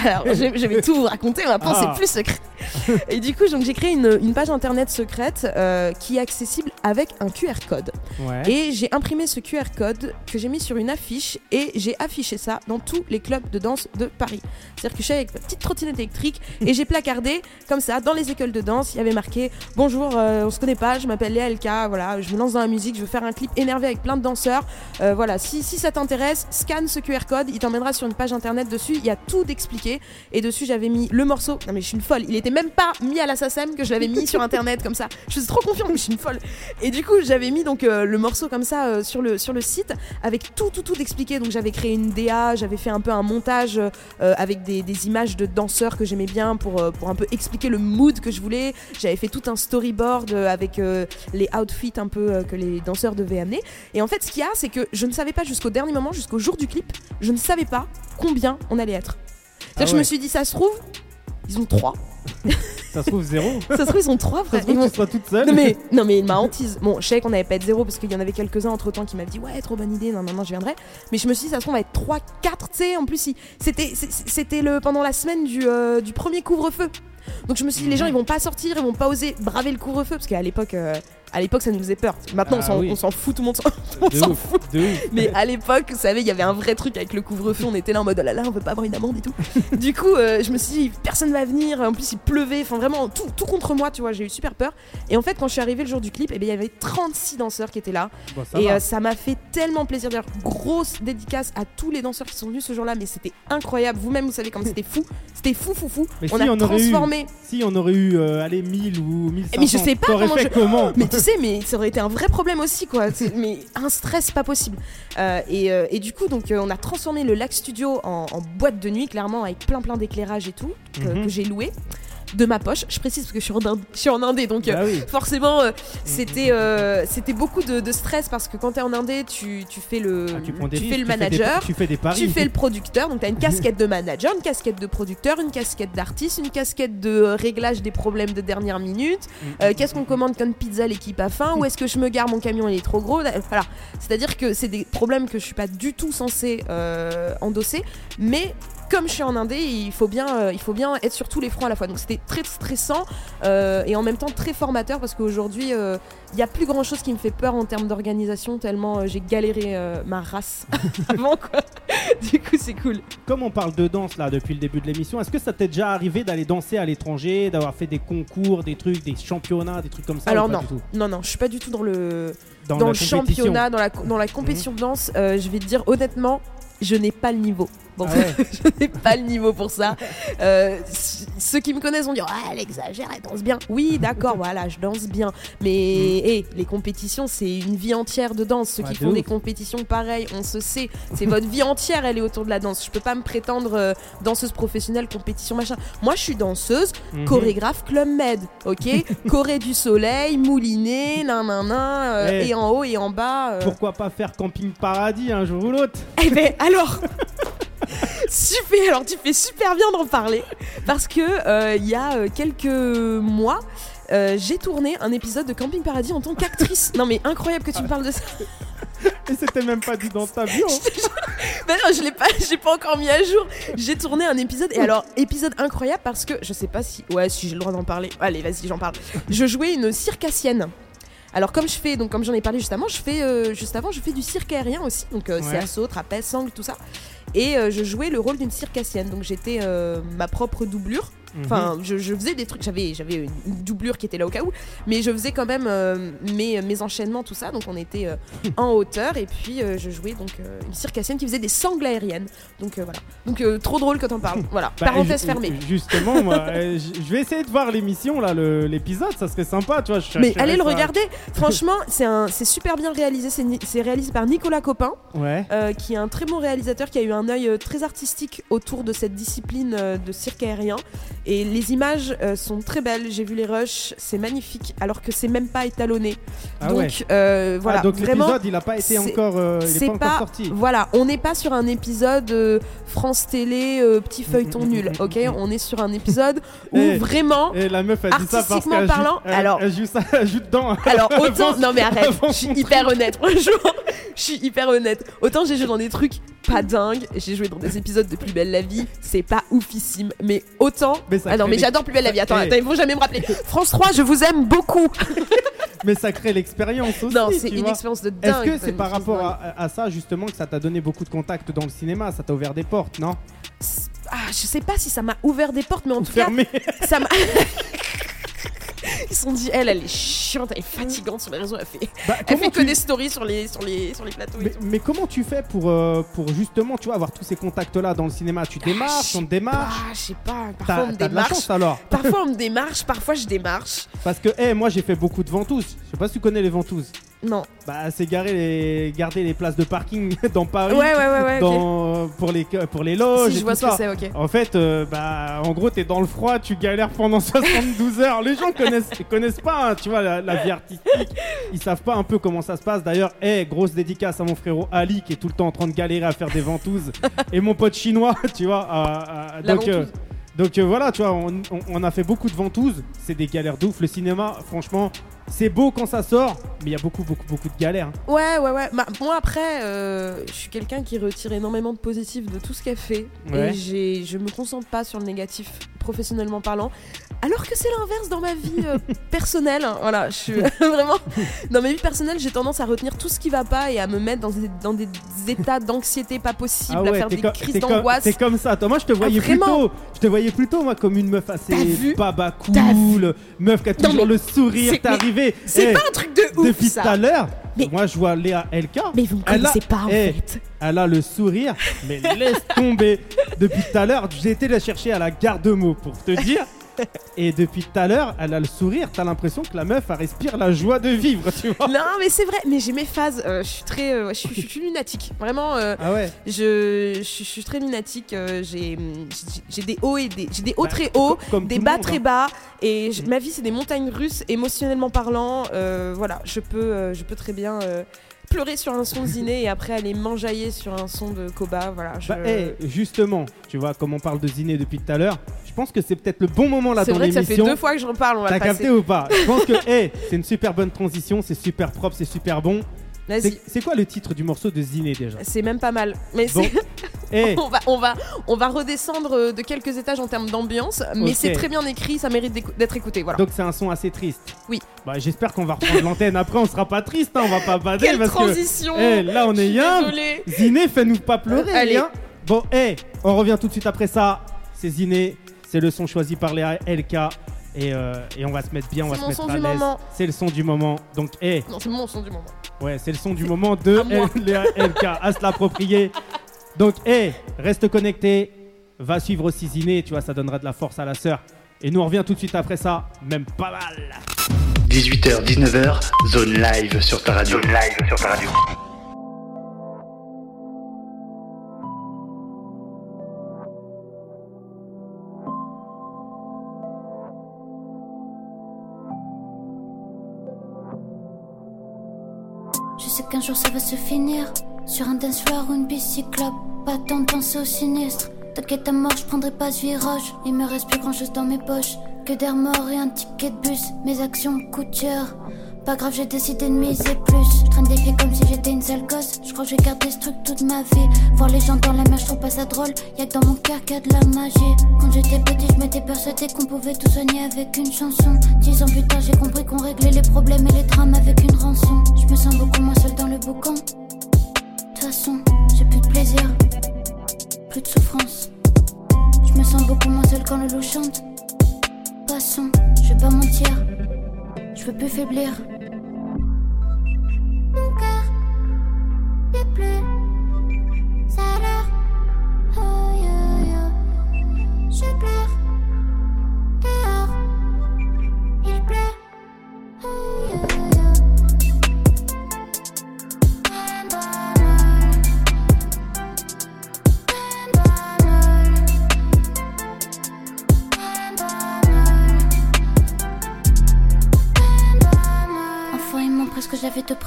Alors, je, je vais tout vous raconter, maintenant Ah. c'est plus secret. Et du coup, donc, j'ai créé une, une page internet secrète euh, qui est accessible avec un QR code. Ouais. Et j'ai imprimé ce QR code que j'ai mis sur une affiche et j'ai affiché ça dans tous les clubs de danse de Paris. C'est-à-dire que je suis avec ma petite trottinette électrique et j'ai placardé comme ça dans les écoles de danse. Il y avait marqué Bonjour, euh, on se connaît pas, je m'appelle Léa LK, voilà, je me lance dans la musique, je veux faire un clip énervé avec plein de danseurs. Euh, voilà, si, si ça t'intéresse, scanne ce QR code, il t'emmènera sur une page internet dessus, il y a tout d'expliqué. Et dessus, j'avais mis le morceau. Non, mais je suis une folle, il était même pas mis à la que je l'avais mis sur internet comme ça. Je suis trop confiante, mais je suis une folle. Et du coup, j'avais mis donc euh, le morceau comme ça euh, sur, le, sur le site avec tout, tout, tout expliqué. Donc j'avais créé une DA, j'avais fait un peu un montage euh, avec des, des images de danseurs que j'aimais bien pour, pour un peu expliquer le mood que je voulais. J'avais fait tout un storyboard avec les outfits un peu que les danseurs devaient amener. Et en fait, ce qu'il y a, c'est que je ne savais pas jusqu'au dernier moment, jusqu'au jour du clip, je ne savais pas combien on allait être. Ah Je me suis dit, ça se trouve, ils ont trois. Ça se trouve zéro. Ça se trouve, ils ont trois, Ça frère. se trouve Ils vont- tu seras toute seule. non mais, non mais ma hantise. Bon, je savais qu'on avait pas être zéro parce qu'il y en avait quelques-uns entre temps qui m'avaient dit ouais trop bonne idée, non non non je viendrai. Mais je me suis dit ça se trouve on va être 3, 4, tu sais, en plus c'était c'était le pendant la semaine du, euh, du premier couvre-feu. Donc je me suis dit les gens ils vont pas sortir, ils vont pas oser braver le couvre-feu parce qu'à l'époque euh, à l'époque ça nous faisait peur. Maintenant on Ah s'en- oui. fout, tout le monde s'en- fout. de ouf. Mais à l'époque, vous savez, il y avait un vrai truc avec le couvre-feu. On était là en mode oh là là, on veut pas avoir une amende et tout. du coup, euh, je me suis dit, personne va venir. En plus, il pleuvait. Enfin, vraiment, tout, tout contre moi, tu vois. J'ai eu super peur. Et en fait, quand je suis arrivée le jour du clip, eh il y avait 36 danseurs qui étaient là. Bon, ça et euh, ça m'a fait tellement plaisir. D'ailleurs, grosse dédicace à tous les danseurs qui sont venus ce jour-là. Mais c'était incroyable. Vous-même, vous savez comme c'était fou. C'était fou, fou, fou. Mais on si a on eu- transformé. Si on aurait eu euh, allez, 1000 ou 1500, Mais je sais pas comment je- comment Mais tu sais, mais ça aurait été un vrai problème aussi, quoi. Mais un stress pas possible. Euh, et, euh, et du coup, donc, euh, on a transformé le Lac Studio en, en boîte de nuit, clairement, avec plein plein d'éclairage et tout, que, Mhm. que j'ai loué de ma poche. Je précise parce que je suis en, Inde- je suis en Indé, donc. euh, Bah oui. Forcément, euh, c'était euh, c'était beaucoup de, de stress parce que quand t'es en Indé, tu, tu fais le, Ah, tu tu fais le fais des- manager, tu fais des paris. tu fais le producteur, donc tu as une casquette de manager, une casquette de producteur, une casquette d'artiste, une casquette de euh, réglage des problèmes de dernière minute. Mm, Euh, Qu'est-ce qu'on commande comme pizza l'équipe a faim? Où est-ce que je me gare? Mon camion il est trop gros. Voilà. C'est-à-dire que c'est des problèmes que je suis pas du tout censée euh, endosser, mais comme je suis en indé, il faut bien, euh, il faut bien être sur tous les fronts à la fois. Donc c'était très stressant euh, et en même temps très formateur parce qu'aujourd'hui, euh, il n'y a plus grand chose qui me fait peur en termes d'organisation tellement euh, j'ai galéré euh, ma race avant quoi. du coup, c'est cool. Comme on parle de danse là depuis le début de l'émission, est-ce que ça t'est déjà arrivé d'aller danser à l'étranger, d'avoir fait des concours, des trucs, des championnats, des trucs comme ça Alors non, non, non, je suis pas du tout dans le Dans, le championnat, dans la, dans la compétition de danse. euh, je vais te dire honnêtement, je n'ai pas le niveau. Ah ouais. je n'ai pas le niveau pour ça. Euh, ceux qui me connaissent vont dire ah, elle exagère, elle danse bien. Oui, d'accord, voilà, je danse bien. Mais hé, les compétitions, c'est une vie entière de danse. Ceux Ouais, qui font des compétitions pareilles, on se sait. C'est votre vie entière, elle est autour de la danse. Je peux pas me prétendre euh, danseuse professionnelle, compétition, machin. Moi, je suis danseuse, Mhm. chorégraphe Club Med, ok Corée du soleil, mouliné, nan nan nan, euh, Eh. et en haut et en bas. Pourquoi pas faire camping paradis un jour ou l'autre? Eh ben alors Super, alors tu fais super bien d'en parler parce que euh, il y a euh, quelques mois, euh, j'ai tourné un épisode de Camping Paradis en tant qu'actrice. Non mais incroyable que tu me parles de ça. Et c'était même pas dit dans ta bio. Bah non, je l'ai pas, j'ai pas encore mis à jour. J'ai tourné un épisode et alors épisode incroyable parce que je sais pas si, ouais, si j'ai le droit d'en parler. Allez, vas-y, j'en parle. Je jouais une circassienne. Alors comme je fais, donc comme j'en ai parlé juste avant, je fais euh, juste avant, je fais du cirque aérien aussi, donc euh, c'est Ouais. assaut, trapèze, sangle, tout ça. Et euh, je jouais le rôle d'une circassienne, donc j'étais euh, ma propre doublure. Mhm. Enfin, je, je faisais des trucs, j'avais, j'avais une doublure qui était là au cas où, mais je faisais quand même euh, mes, mes enchaînements, tout ça. Donc on était euh, en hauteur et puis euh, je jouais donc une circassienne qui faisait des sangles aériennes. Donc voilà. Donc trop drôle quand on parle. Voilà. Bah, Parenthèse fermée. Justement, moi, je vais essayer de voir l'émission là, l'épisode, ça serait sympa, tu vois. je Mais allez le ça. regarder. Franchement, c'est un, c'est super bien réalisé. C'est, réalisé par Nicolas Copin, Ouais. qui est un très bon réalisateur, qui a eu un œil très artistique autour de cette discipline de cirque aérien. Et les images euh, sont très belles. J'ai vu les rushs, c'est magnifique, alors que c'est même pas étalonné. Ah donc ouais. euh, voilà, Ah, donc l'épisode, il a pas été encore, euh, il est pas, encore sorti. Voilà, on n'est pas sur un épisode France Télé, petit feuilleton Mm, mm, nul, mm, ok mm. On est sur un épisode où Eh, vraiment. Et la meuf, elle dit ça parce qu'elle parlant, elle, alors- elle joue ça, elle joue dedans. Alors autant. Non mais arrête, je suis hyper honnête, franchement. Je suis hyper honnête. Autant j'ai joué dans des trucs pas dingues, j'ai joué dans des épisodes de Plus Belle la Vie, c'est pas oufissime. Mais autant. Mais ça Ah non, mais j'adore Plus Belle la Vie, attends, attends, il faut jamais me rappeler. France 3, je vous aime beaucoup. Mais ça crée l'expérience aussi. non, c'est une vois. expérience de Est-ce dingue. que c'est par rapport dingue. à, à ça justement que ça t'a donné beaucoup de contacts dans le cinéma? Ça t'a ouvert des portes, non? Ah, je sais pas si ça m'a ouvert des portes, mais en tout cas, Fermé. ça m'a. Ils se sont dit, elle, elle est chiante, elle est fatigante sur les réseaux, elle fait, Bah, elle que des stories sur les, sur les, sur les plateaux et mais, tout. mais comment tu fais pour, euh, pour justement tu vois, avoir tous ces contacts-là dans le cinéma? Tu démarches, on te démarche? Ah, je sais pas, parfois T'as on me t'as de la démarche. chance alors? Parfois on me démarche, parfois je démarche. Parce que, hé, moi j'ai fait beaucoup de ventouses. Je sais pas si tu connais les ventouses. Non. Bah, c'est garer les... garder les places de parking dans Paris. Ouais, ouais, ouais, ouais. pour, les... pour les loges. Si, et je vois tout ce que c'est, ok. En fait, euh, bah, en gros, t'es dans le froid, tu galères pendant 72 heures. Les gens connaissent, connaissent pas, hein, tu vois, la, la vie artistique. Ils savent pas un peu comment ça se passe. D'ailleurs, hey, grosse dédicace à mon frérot Ali qui est tout le temps en train de galérer à faire des ventouses. et mon pote chinois, tu vois. euh, euh, La donc, euh, ventouse. donc euh, voilà, tu vois, on, on- on a fait beaucoup de ventouses. C'est des galères de ouf. Le cinéma, franchement, c'est beau quand ça sort, mais il y a beaucoup, beaucoup, beaucoup de galères. hein. Ouais, ouais, ouais. Bah, moi, après, euh, je suis quelqu'un qui retire énormément de positif de tout ce qu'elle fait. Ouais. Et je me concentre pas sur le négatif, professionnellement parlant. Alors que c'est l'inverse dans ma vie euh, personnelle. hein. Voilà, je suis vraiment. Dans ma vie personnelle, j'ai tendance à retenir tout ce qui va pas et à me mettre dans des, dans des états d'anxiété pas possibles, à faire Ah des crises d'angoisse. T'es comme ça. Moi, je te voyais vraiment plutôt. Je te voyais plutôt, moi, comme une meuf assez baba cool, meuf qui a toujours le sourire. c'est- T'es arrivé. C'est Eh, pas un truc de ouf, Depuis tout à l'heure, Mais- moi, je vois Léa LK. Mais vous me connaissez pas, en Eh, fait. Elle a le sourire, mais laisse tomber. Depuis tout à l'heure, j'ai été la chercher à la gare de mots pour te dire. Et depuis tout à l'heure, elle a le sourire. T'as l'impression que la meuf, elle respire la joie de vivre, tu vois. Non, mais c'est vrai. Mais j'ai mes phases. euh, je suis très. euh, je suis- je suis lunatique. Vraiment. euh, Ah ouais. Je, je, suis- je suis très lunatique. j'ai des hauts et des j'ai des hauts Bah, très hauts, comme des bas monde, très hein. bas. Et je- ma vie c'est des montagnes russes émotionnellement parlant. voilà, je peux je peux très bien pleurer sur un son de Ziné et après aller m'enjailler sur un son de Koba. Voilà. Je... Bah, justement, tu vois, comme on parle de Ziné depuis tout à l'heure, je pense que c'est peut-être le bon moment là c'est dans vrai que ça fait l'émission. deux fois que j'en parle. On va T'as capté ou pas? Je pense que hey, c'est une super bonne transition, c'est super propre, c'est super bon. C'est c'est quoi le titre du morceau de Ziné déjà? C'est même pas mal. Mais Bon. c'est- On va, on, va, on va redescendre euh, de quelques étages en termes d'ambiance, mais c'est très bien écrit, ça mérite d'être écouté. Voilà. donc c'est un son assez triste. Oui. Bah, j'espère qu'on va reprendre l'antenne après, on sera pas triste, hein, on va pas bader Quelle parce que. transition Eh, là on est désolée. Ziné, fais-nous pas pleurer, allez. hein. Bon, eh, on revient tout de suite après ça. C'est Ziné, c'est le son choisi par les LK. Et, euh, et on va se mettre bien, on va se mettre à l'aise. C'est le son du moment. Donc, eh, Non, c'est mon son du moment. ouais, c'est le son du moment de les LK à se l'approprier. Donc, eh, reste connecté. Va suivre aussi Ziné, tu vois, ça donnera de la force à la sœur. Et nous, on revient tout de suite après ça, même pas mal. 18h, 19h, zone live sur ta radio. Zone live sur ta radio. Je sais qu'un jour ça va se finir Sur un dance floor ou une bicyclope Pas tant de penser au sinistre T'inquiète à mort, je prendrai pas ce virage Il me reste plus grand chose dans mes poches Que d'air mort et un ticket de bus. Mes actions coûtent cher. Pas grave, j'ai décidé de miser plus. Je traîne des filles comme si j'étais une sale gosse. Je crois que je vais garder ce truc toute ma vie. Voir les gens dans la mer, je trouve pas ça drôle. Y'a que dans mon cœur qu'il y a de la magie. Quand j'étais petit, je m'étais persuadé qu'on pouvait tout soigner avec une chanson. Dix ans plus tard, j'ai compris qu'on réglait les problèmes et les drames avec une rançon. Je me sens beaucoup moins seule dans le boucan. De toute façon, j'ai plus de plaisir. Plus de souffrance. Je me sens beaucoup moins seule quand le loup chante Je vais pas mentir. Je veux plus faiblir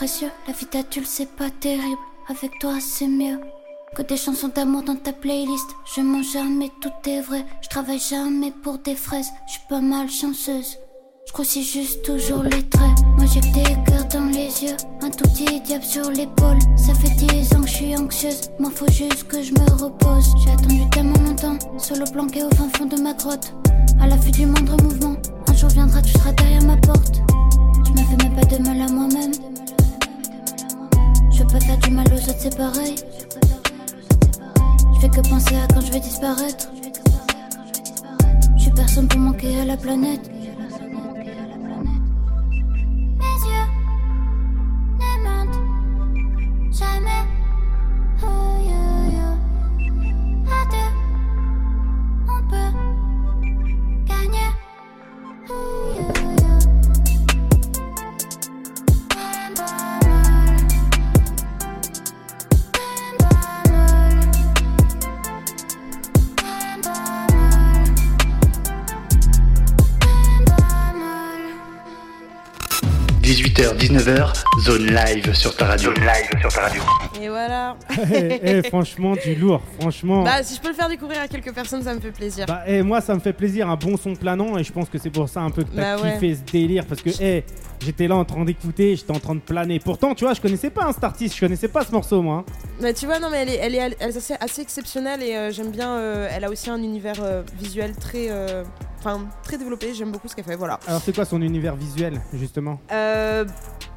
La vie d'adulte c'est pas terrible Avec toi c'est mieux Que des chansons d'amour dans ta playlist Je mens jamais tout est vrai Je travaille jamais pour des fraises Je suis pas mal chanceuse je grossis juste toujours les traits. Moi j'ai des cœurs dans les yeux, un tout petit diable sur l'épaule. Ça fait dix ans que je suis anxieuse, m'en faut juste que je me repose. J'ai attendu tellement longtemps, solo planqué au fin fond de ma grotte. À l'affût du moindre mouvement, un jour viendra, tu seras derrière ma porte. Je me fais même pas de mal à moi-même. Pas faire du mal aux autres, c'est pareil. Je fais que penser à quand je vais disparaître. Je suis personne pour manquer à la planète. Live sur ta radio. Zone live sur ta radio. Et voilà. Eh, eh, franchement, du lourd, franchement. Bah, si je peux le faire découvrir à quelques personnes, ça me fait plaisir. Bah, eh, moi, ça me fait plaisir, un bon son planant, et je pense que c'est pour ça un peu que t'as Bah ouais. kiffé ce délire, parce que eh, j'étais là en train d'écouter, j'étais en train de planer. Pourtant, tu vois, je connaissais pas un artiste, je connaissais pas ce morceau, moi. Bah, tu vois, non, mais elle est, elle est, elle est assez, assez exceptionnelle et euh, j'aime bien. euh, elle a aussi un univers euh, visuel très, euh, enfin, très développé. J'aime beaucoup ce qu'elle fait. Voilà. Alors, c'est quoi son univers visuel, justement? Euh,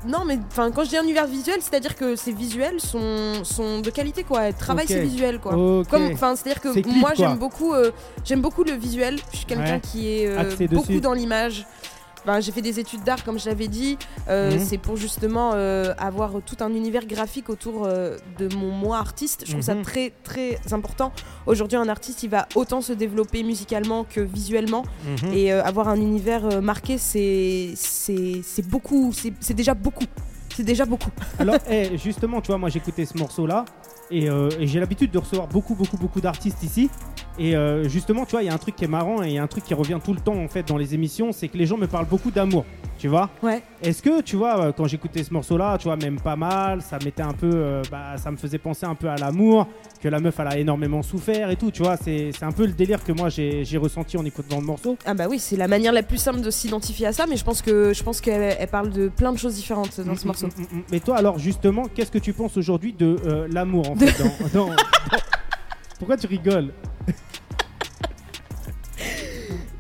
non, mais enfin, quand je dis un univers visuel, c'est-à-dire que ses visuels sont, sont de qualité, quoi. Elle travaille ses visuels, quoi. Comme, enfin, c'est-à-dire que clip, moi j'aime beaucoup, euh, j'aime beaucoup le visuel. Je suis quelqu'un Ouais. qui est euh, beaucoup dessus. dans l'image. Ben, j'ai fait des études d'art, comme je l'avais dit. Euh, Mhm. C'est pour justement euh, avoir tout un univers graphique autour euh, de mon moi artiste. Je trouve ça Mhm. très très important. Aujourd'hui, un artiste, il va autant se développer musicalement que visuellement. Mhm. Et avoir un univers marqué, c'est c'est c'est beaucoup. C'est c'est déjà beaucoup. C'est déjà beaucoup. Alors, eh, justement, tu vois, moi j'écoutais ce morceau-là et, euh, et j'ai l'habitude de recevoir beaucoup, beaucoup, beaucoup d'artistes ici. Et euh, justement, tu vois, il y a un truc qui est marrant et il y a un truc qui revient tout le temps en fait dans les émissions, c'est que les gens me parlent beaucoup d'amour, tu vois. Ouais. Est-ce que, tu vois, euh, quand j'écoutais ce morceau-là, tu vois, même pas mal, ça mettait un peu, euh, bah, ça me faisait penser un peu à l'amour, que la meuf elle a énormément souffert et tout, tu vois. C'est c'est un peu le délire que moi j'ai j'ai ressenti en écoutant le morceau. Ah bah oui, c'est la manière la plus simple de s'identifier à ça, mais je pense que je pense qu'elle elle parle de plein de choses différentes dans ce Mm, morceau. mm, mm, mm. Mais toi, alors justement, qu'est-ce que tu penses aujourd'hui de euh, l'amour en fait dans- dans- Pourquoi tu rigoles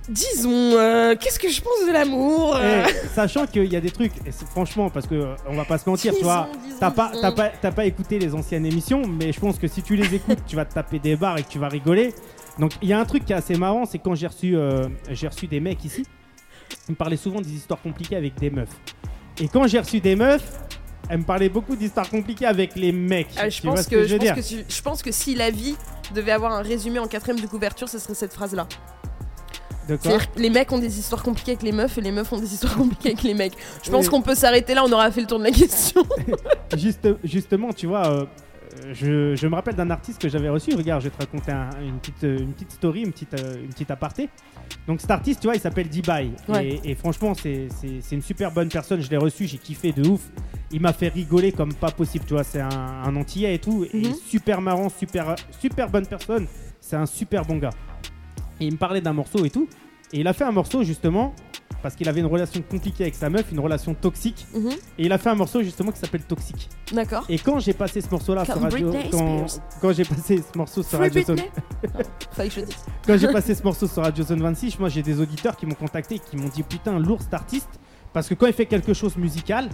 Disons, euh, qu'est-ce que je pense de l'amour euh, Eh, Sachant qu'il y a des trucs, et c'est- franchement, parce que euh, on va pas se mentir, tu Disons, vois, disons, t'as pas, disons. t'as pas, t'as pas écouté les anciennes émissions, mais je pense que si tu les écoutes, tu vas te taper des barres et que tu vas rigoler. Donc il y a un truc qui est assez marrant, c'est quand j'ai reçu, euh, j'ai reçu des mecs ici, ils me parlaient souvent des histoires compliquées avec des meufs. Et quand j'ai reçu des meufs, elles me parlaient beaucoup d'histoires compliquées avec les mecs. Je, pense que, je je, veux pense dire que si- je pense que si la vie devait avoir un résumé en quatrième de couverture, ce serait cette phrase-là. Les mecs ont des histoires compliquées avec les meufs et les meufs ont des histoires compliquées avec les mecs. Je pense Oui. qu'on peut s'arrêter là, on aura fait le tour de la question. Juste, justement, tu vois, euh, je, je me rappelle d'un artiste que j'avais reçu. Regarde, je vais te raconter un- une, petite, une petite story, une petite, euh, une petite aparté. Donc cet artiste, tu vois, il s'appelle D-Buy. Ouais. Et, et franchement, c'est une super bonne personne. Je l'ai reçu, j'ai kiffé de ouf. Il m'a fait rigoler comme pas possible, tu vois. C'est un, un Antillais et tout. Et Mhm. super marrant, super, super bonne personne. C'est un super bon gars. Et il me parlait d'un morceau et tout. Et il a fait un morceau justement parce qu'il avait une relation compliquée avec sa meuf, une relation toxique. Mhm. Et il a fait un morceau justement qui s'appelle Toxique. D'accord. Et quand j'ai passé ce morceau-là sur radio, Britney quand, j'ai passé ce morceau sur Free Radio Zone, quand j'ai passé ce morceau sur Radio Zone 26, moi j'ai des auditeurs qui m'ont contacté, et qui m'ont dit putain lourd cet artiste, parce que quand il fait quelque chose musical,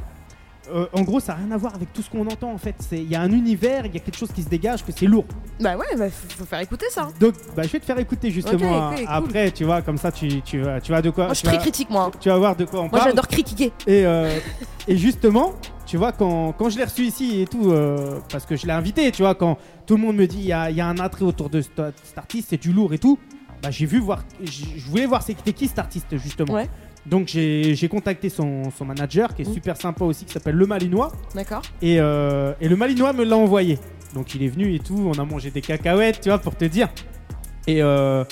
euh, en gros ça n'a rien à voir avec tout ce qu'on entend en fait. C'est il y a un univers, il y a quelque chose qui se dégage que c'est lourd. Bah ouais, bah faut faire écouter ça. Donc bah, je vais te faire écouter justement cool. après, tu vois, comme ça tu tu vas tu vas de quoi Moi je suis très vas- critique moi. hein. tu vas voir de quoi on Moi parle. j'adore critiquer. Et, euh, et justement, tu vois, quand, quand je l'ai reçu ici et tout, euh, parce que je l'ai invité, tu vois, quand tout le monde me dit il y a, il y a un attrait autour de cet, artiste, c'est du lourd et tout, bah j'ai vu voir, je voulais voir c'était qui cet artiste justement. Ouais. Donc j'ai contacté son, son manager qui est Mm. super sympa aussi, qui s'appelle Le Malinois, D'accord. et, euh, et le Malinois me l'a envoyé. Donc il est venu et tout, on a mangé des cacahuètes, tu vois, pour te dire. Et, euh,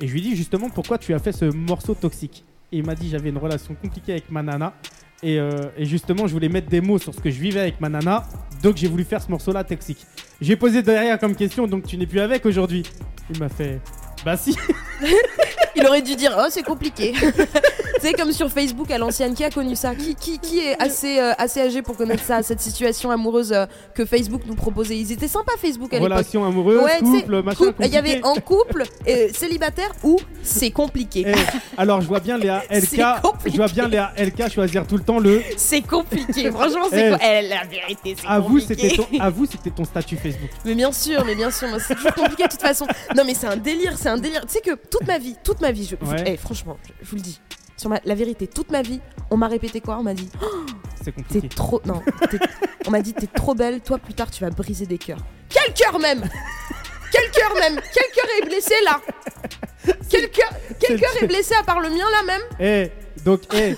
et je lui ai dit justement pourquoi tu as fait ce morceau toxique? Et il m'a dit j'avais une relation compliquée avec ma nana. Et, euh, et justement, je voulais mettre des mots sur ce que je vivais avec ma nana. Donc j'ai voulu faire ce morceau-là toxique. J'ai posé derrière comme question donc tu n'es plus avec aujourd'hui Il m'a fait bah si. Il aurait dû dire oh c'est compliqué. tu sais comme sur Facebook à l'ancienne qui a connu ça qui, qui, qui est assez, euh, assez âgé pour connaître ça cette situation amoureuse euh, que Facebook nous proposait. Ils étaient sympas Facebook à l'époque. Relation amoureuse, Ouais, couple, machin. Il y avait en couple, euh, célibataire ou c'est compliqué. Eh, alors je vois bien Léa C'est LK, je vois bien Léa LK choisir tout le temps le C'est compliqué. Franchement, c'est Eh. quoi Eh, La vérité, c'est compliqué. ton, avoue, c'était ton statut Facebook. Mais bien sûr, mais bien sûr, moi, c'est toujours compliqué de toute façon. Non, mais c'est un délire, c'est un délire. Tu sais que toute ma vie, toute ma vie, je, Ouais. eh, franchement, je, je vous le dis, sur ma, la vérité, toute ma vie, on m'a répété quoi? On m'a dit, Oh, C'est t'es trop, non, on m'a dit, t'es trop belle. Toi, plus tard, tu vas briser des cœurs. Quel cœur même Quel cœur même Quel cœur est blessé là Quel cœur, quel cœur est blessé à part le mien là même Eh, donc, eh,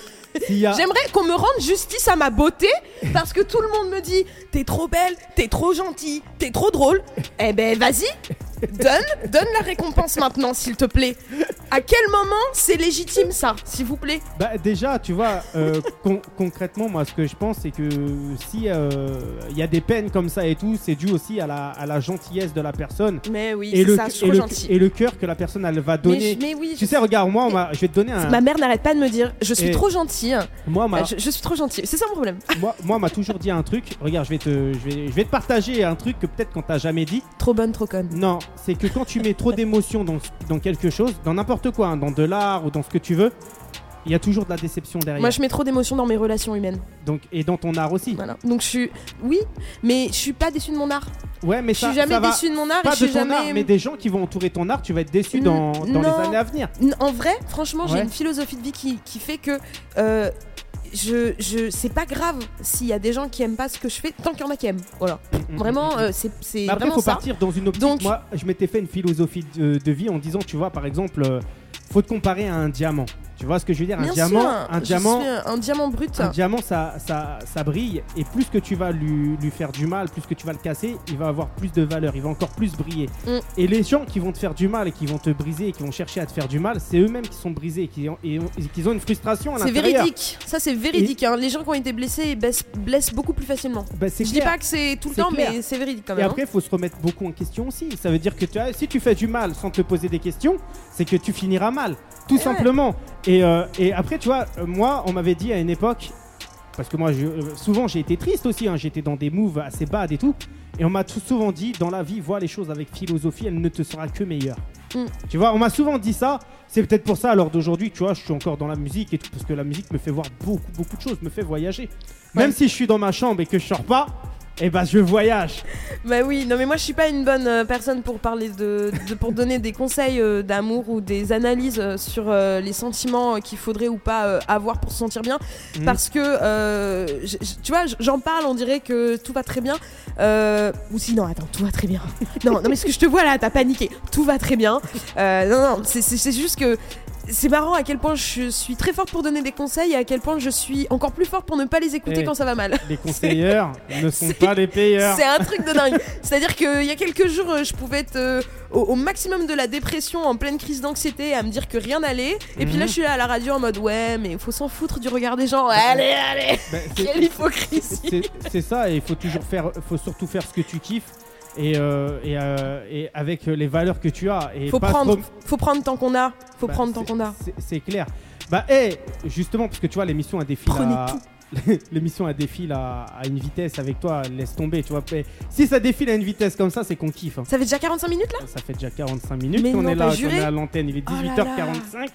a. J'aimerais qu'on me rende justice à ma beauté parce que tout le monde me dit t'es trop belle, t'es trop gentille, t'es trop drôle. Eh ben vas-y, donne, donne la récompense maintenant s'il te plaît. À quel moment c'est légitime ça, s'il vous plaît? Bah, déjà, tu vois, euh, con- concrètement, moi, ce que je pense, c'est que si euh, il y a des peines comme ça et tout, c'est dû aussi à la, à la gentillesse de la personne Mais oui, et c'est le, ça, je suis et, trop le, gentille. et le cœur que la personne elle va Mais, donner. je- mais oui, Tu je- sais, regarde, moi, on m'a- je vais te donner un. ma mère n'arrête pas de me dire je suis Et- trop gentille. Moi, on m'a- Euh, Je, je suis trop gentille, c'est ça mon problème. moi, moi, on m'a toujours dit un truc. Regarde, je vais te, je vais, je vais te partager un truc que peut-être qu'on t'a jamais dit. Trop bonne, trop conne. Non, c'est que quand tu mets trop d'émotions dans, dans quelque chose, dans n'importe quoi, hein, dans de l'art ou dans ce que tu veux, il y a toujours de la déception derrière. Moi je mets trop d'émotions dans mes relations humaines. Donc, et dans ton art aussi. Voilà. Donc je suis. Oui, mais je suis pas déçue de mon art. Ouais, mais Je ça, suis jamais déçue de mon art et je suis de ton jamais. art, mais des gens qui vont entourer ton art, tu vas être déçu dans, dans les années à venir. En vrai, franchement, j'ai une philosophie de vie qui, qui fait que euh, je, je, c'est pas grave s'il y a des gens qui aiment pas ce que je fais, tant qu'il y en a qui aiment. Voilà. Vraiment, euh, c'est, c'est Mais après, vraiment faut ça. partir dans une optique. Donc- Moi, je m'étais fait une philosophie de, de vie en disant, tu vois, par exemple, euh, faut te comparer à un diamant. Tu vois ce que je veux dire? Un Bien diamant, sûr, un diamant, un, un diamant brut. un diamant, ça, ça, ça brille. Et plus que tu vas lui, lui faire du mal, plus que tu vas le casser, il va avoir plus de valeur. Il va encore plus briller. Mm. Et les gens qui vont te faire du mal et qui vont te briser et qui vont chercher à te faire du mal, c'est eux-mêmes qui sont brisés et qui ont, et ont- et qui ont une frustration à C'est l'intérieur. véridique. Ça, c'est véridique. hein. Les gens qui ont été blessés blessent, blessent beaucoup plus facilement. Bah, c'est Je dis clair. pas que c'est tout le C'est temps, clair. mais c'est véridique quand Et même. hein. après, il faut se remettre beaucoup en question aussi. Ça veut dire que tu as- si tu fais du mal sans te poser des questions, c'est que tu finiras mal, tout ouais. simplement. Et, euh, et après, tu vois, euh, moi, on m'avait dit à une époque, parce que moi, je- euh, souvent, j'ai été triste aussi, hein, j'étais dans des moves assez bad et tout. Et on m'a souvent dit, dans la vie, vois les choses avec philosophie, elle ne te sera que meilleure. Mm. Tu vois, on m'a souvent dit ça. C'est peut-être pour ça, alors d'aujourd'hui, tu vois, je suis encore dans la musique et tout, parce que la musique me fait voir beaucoup, beaucoup de choses, me fait voyager. Même si je suis dans ma chambre et que je sors pas, eh ben je voyage. Bah oui, non mais moi je suis pas une bonne euh, personne pour parler de, de- pour donner des conseils euh, d'amour ou des analyses euh, sur les sentiments qu'il faudrait ou pas avoir pour se sentir bien. Mhm. parce que euh, j- j- tu vois j'en parle on dirait que tout va très bien. Euh, ou sinon attends tout va très bien. Non non mais ce que je te vois là t'as paniqué. Tout va très bien. Euh, non non c'est- c'est c'est juste que c'est marrant à quel point je suis très forte pour donner des conseils et à quel point je suis encore plus forte pour ne pas les écouter Eh. quand ça va mal. Les conseilleurs ne sont pas les payeurs. C'est un truc de dingue. C'est-à-dire qu'il y a quelques jours, euh, je pouvais être euh, au, au maximum de la dépression, en pleine crise d'anxiété, à me dire que rien n'allait. Et puis là, Mhm. je suis là à la radio en mode ouais, mais il faut s'en foutre du regard des gens. Allez, allez c'est- Quelle hypocrisie c'est- C'est ça, et il faut toujours faire, faut surtout faire ce que tu kiffes. Et, euh, et, euh, et avec les valeurs que tu as. Et Faut pas prendre, trop- faut prendre tant qu'on a. Faut Bah, prendre tant c'est- qu'on a. c'est- clair. Bah, hé, justement, parce que tu vois, l'émission a défile Prenez à... l'émission a défile à, à une vitesse avec toi, laisse tomber, tu vois. Si ça défile à une vitesse comme ça, c'est qu'on kiffe. hein. Ça fait déjà 45 minutes là? Ça fait déjà 45 minutes qu'on est là, juré? est à l'antenne. Il est Oh là 18h45,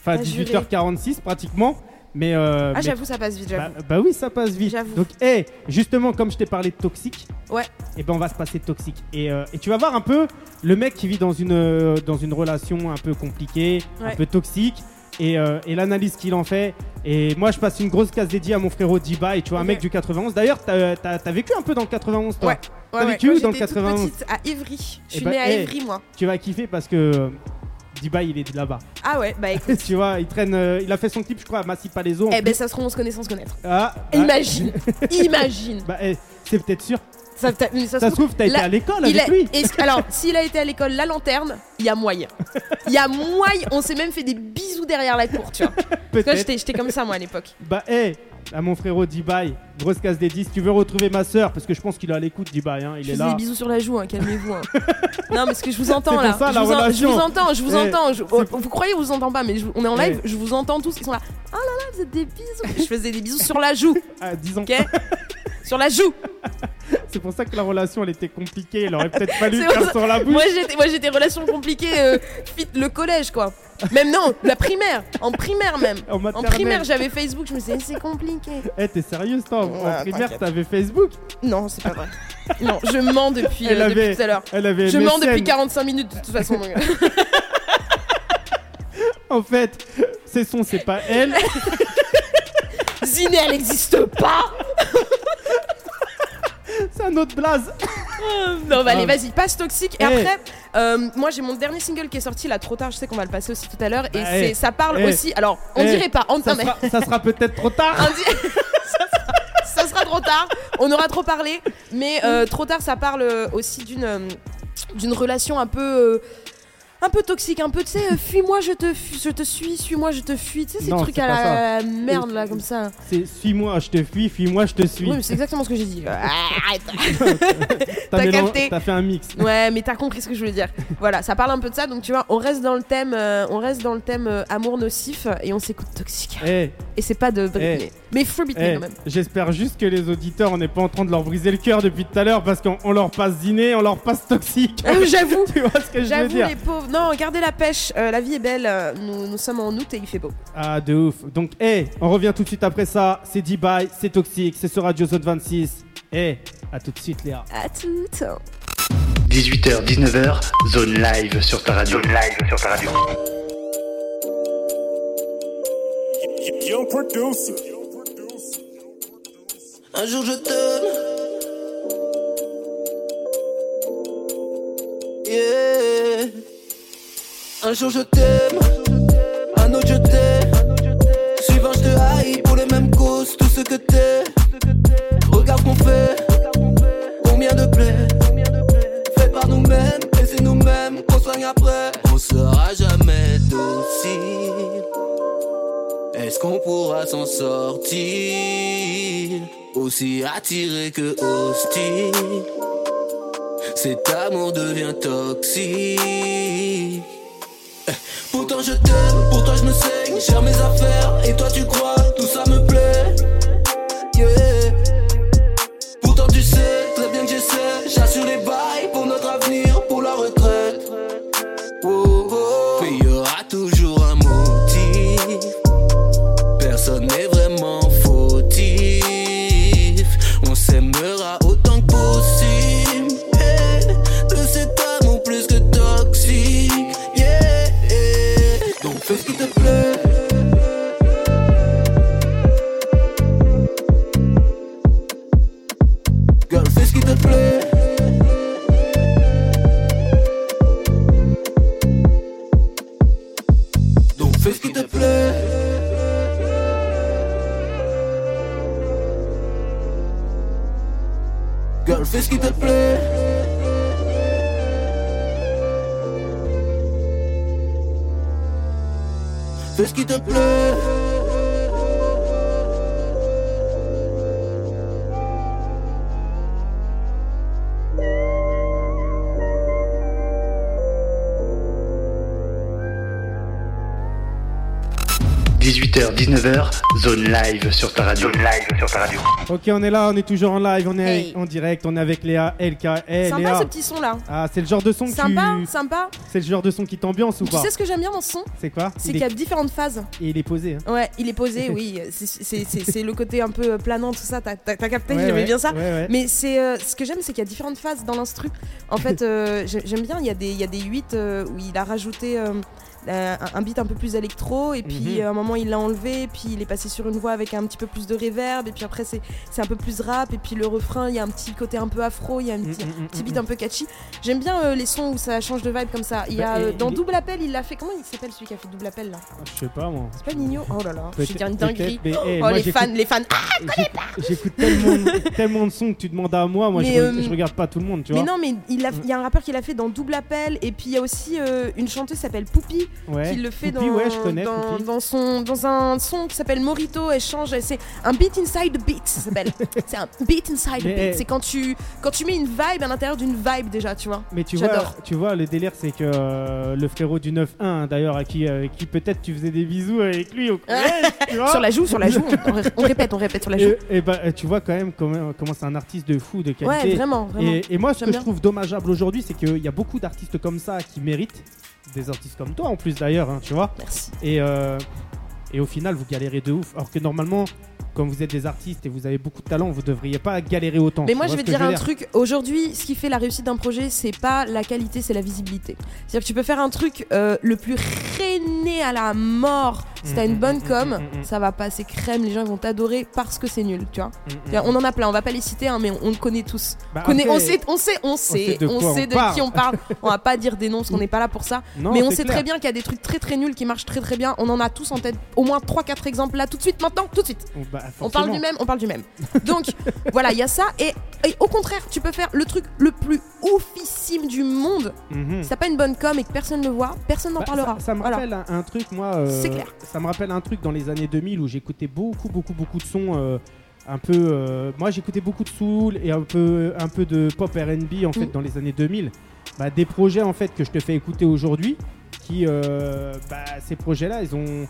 enfin T'as juré. 18h46 pratiquement. Mais, euh, Ah, j'avoue, ça passe vite, bah, bah oui, ça passe vite. Donc, hé, justement, comme je t'ai parlé de toxique, Ouais. et ben on va se passer de toxique. Et, euh, et tu vas voir un peu le mec qui vit dans une, euh, dans une relation un peu compliquée, un peu toxique, et, et l'analyse qu'il en fait. Et moi, je passe une grosse case dédiée à mon frérot Diba, et tu vois, un mec du 91. D'ailleurs, t'as as, vécu un peu dans le 91, toi Ouais. T'as vécu dans le j'étais toute 91 petite à Ivry. Je Eh suis bah, née à hey. Ivry, moi. Tu vas kiffer parce que Diba, il est là-bas. Ah ouais, bah écoute. tu vois, il traîne. euh, il a fait son clip, je crois, à Massy Palaiso. en eh plus. ben, ça se trouve, on se connaît sans se connaître. Ah, ah, Imagine, imagine. Bah, eh, c'est peut-être sûr. Ça, se Ça se trouve, t'as été là, à l'école il avec a- lui. est-ce alors, s'il a été à l'école La Lanterne, il y a moyen. Il y a moyen. On s'est même fait des bisous derrière la cour, tu vois. Parce que moi, Peut-être. j'étais j'étais comme ça, moi, à l'époque. Bah, hé, à mon frérot Dibaï, grosse case des 10. Tu veux retrouver ma soeur Parce que je pense qu'il est à l'écoute, Dibaï. Hein, il Je est là. des bisous sur la joue, hein, calmez-vous. hein. non, parce que je vous entends là. ça, je, la vous en- je vous entends, je vous Eh, entends. je- oh, Vous croyez vous entend pas, mais je- on est en live, Eh. je vous entends tous. Ils sont là. Oh là là, vous êtes des bisous. Je faisais des bisous sur la joue, Ah, 10 ans. ok Sur la joue. C'est pour ça que la relation, elle était compliquée. Il aurait peut-être fallu faire sur la bouche. Moi j'étais, moi j'étais relation compliquée, euh, le collège quoi. Même non, la primaire, en primaire même. En primaire j'avais Facebook, je me disais c'est compliqué. Eh, t'es sérieuse, toi En Ouais, primaire, t'avais Facebook Non, c'est pas vrai. Non, je mens depuis, Elle euh, depuis avait- tout à l'heure. Elle avait Je mens depuis 45 minutes de toute façon. En fait, c'est son, c'est pas elle. Ziné, elle n'existe pas. c'est un autre blaze. Non, bah allez, vas-y, passe toxique. Et Eh. après, euh, moi j'ai mon dernier single qui est sorti là trop tard. Je sais qu'on va le passer aussi tout à l'heure. Et Ah, c'est, eh. ça parle Eh. aussi. Alors, on Eh. dirait pas. On, Ça non, mais- sera, ça sera peut-être trop tard. Ça, sera, ça sera trop tard. On aura trop parlé. Mais euh, trop tard, ça parle euh, aussi d'une euh, d'une relation un peu. euh, un peu toxique, un peu, tu sais, euh, fuis-moi, je te, je te suis, suis-moi, je te fuis. Tu sais, ces Non, trucs à la merde là, comme ça. C'est suis-moi, je te fuis, fuis-moi, je te suis. Oui, mais c'est exactement ce que j'ai dit. Arrête. T'as capté. T'as fait un mix. Ouais, mais t'as compris ce que je voulais dire. Voilà, ça parle un peu de ça. Donc tu vois, on reste dans le thème, euh, on reste dans le thème euh, amour nocif et on s'écoute toxique. Eh, Et c'est pas de Britney, mais free Britney eh, quand même. J'espère juste que les auditeurs, on n'est pas en train de leur briser le cœur depuis tout à l'heure parce qu'on on leur passe dîner, on leur passe toxique. J'avoue. tu vois ce que je veux J'avoue les pauvres. Non, gardez la pêche. euh, la vie est belle. euh, nous, nous sommes en août et il fait beau. Ah, de ouf. Donc, eh, on revient tout de suite après ça. C'est D-Bye, c'est toxique, c'est sur Radio Zone 26. Eh, à tout de suite, Léa. À toutes. 18h, 19h, zone live sur ta radio. Zone live sur ta radio. Un jour je t'aime. Un jour je t'aime. Un autre je t'aime. Suivant je te haïs pour les mêmes causes. Tout ce que t'es. Regarde qu'on fait. Combien de plaies. Fait par nous-mêmes. Et c'est nous-mêmes qu'on soigne après. On sera jamais docile. Est-ce qu'on pourra s'en sortir? Aussi attiré que hostile Cet amour devient toxique je t'aime, pour toi je me saigne Gère mes affaires et toi tu crois sur ta radio. Zone live sur ta radio. Ok, on est là, on est toujours en live, on est Hey. en direct, on est avec Léa, LK. Eh, Sympa Léa. ce petit son là. Ah, c'est le genre de son Sympa, tu... sympa. C'est le genre de son qui t'ambiance ou Tu pas sais ce que j'aime bien dans ce son C'est quoi C'est il qu'il y est... a différentes phases. Et il est posé. Hein. Ouais, il est posé, oui. C'est- C'est c'est- c'est le côté un peu planant, tout ça. T'as capté, Ouais, j'aimais ouais, bien ça. ouais, ouais. Mais c'est euh, ce que j'aime, c'est qu'il y a différentes phases dans l'instru. En fait, euh, j'ai- j'aime bien. Il y a des, il y a des 8 où il a rajouté euh, euh, un un beat un peu plus électro, et puis Mhm. à un moment il l'a enlevé, puis il est passé sur une voix avec un petit peu plus de reverb, et puis après c'est c'est un peu plus rap, et puis le refrain, il y a un petit côté un peu afro, il y a un Mm, petit, mm, mm, petit mm, beat mm. un peu catchy. J'aime bien euh, les sons où ça change de vibe comme ça. Il y a Bah, euh, dans Double Appel, il l'a fait. Comment il s'appelle celui qui a fait Double Appel là? Ah, Je sais pas moi. C'est pas Nino? Oh là là, je vais dire une dinguerie. mais, eh, Oh moi, les fans, les fans. Ah J'écoute- J'écoute tellement, tellement de sons que tu demandes à moi. Moi, je, Mais, re- euh, je regarde pas tout le monde, tu Mais vois. non, mais il, a- il y a un rappeur qui l'a fait dans Double Appel, et puis il y a aussi euh, une chanteuse qui s'appelle Poupie ouais. qui le fait Poupie, dans, ouais, je connais. dans, son, dans un son qui s'appelle Morito. Elle change, c'est un beat inside the beat, ça s'appelle. c'est un beat inside the Mais, beat. C'est quand tu, quand tu mets une vibe à l'intérieur d'une vibe déjà, tu vois. Mais tu vois, tu vois, le délire, c'est que euh, le frérot du 9-1, d'ailleurs, à qui, euh, qui peut-être tu faisais des bisous avec lui au collège, tu vois. Sur la joue, sur la joue. on, on ré- on répète, on répète sur la joue. Et, et bah, tu vois quand même comment, comment c'est un artiste de fou, de Ouais, qualité. vraiment, vraiment. Et, et moi, ce que bien. je trouve dommageable aujourd'hui, c'est qu'il y a beaucoup d'artistes comme ça qui méritent, des artistes comme toi en plus d'ailleurs, hein, tu vois. Merci. Et, euh, et au final, vous galérez de ouf. Alors que normalement, comme vous êtes des artistes et vous avez beaucoup de talent, vous devriez pas galérer autant. Mais moi, je vais dire un truc. Aujourd'hui, ce qui fait la réussite d'un projet, c'est pas la qualité, c'est la visibilité. C'est-à-dire que tu peux faire un truc euh, le plus rené à la mort. Si t'as une mm, bonne mm, com, mm, mm. ça va passer crème. Les gens vont t'adorer parce que c'est nul, tu vois. On en a plein. On va pas les citer, hein, mais on, le connaît tous. Bah, Connaît- on sait, on sait, on sait sait, de on sait de parle. qui on parle. on va pas dire des noms parce qu'on n'est pas là pour ça. Non, mais on sait clair. très bien qu'il y a des trucs très très nuls qui marchent très très bien. On en a tous en tête au moins 3-4 exemples là, tout de suite, maintenant, tout de suite. Bah, On parle du même, on parle du même. Donc voilà, il y a ça. Et, et au contraire, tu peux faire le truc le plus oufissime du monde. Si t'as pas une bonne com et que personne ne le voit, personne n'en Bah, parlera. Ça, ça me Voilà. rappelle un, un truc, moi. euh, C'est clair. Ça me rappelle un truc dans les années 2000 où j'écoutais beaucoup, beaucoup, beaucoup de sons. euh, un peu. euh, moi, j'écoutais beaucoup de soul et un peu, un peu de pop RB en fait Mm. dans les années 2000. Bah, des projets en fait que je te fais écouter aujourd'hui, qui, euh, bah, ces projets-là, ils ont.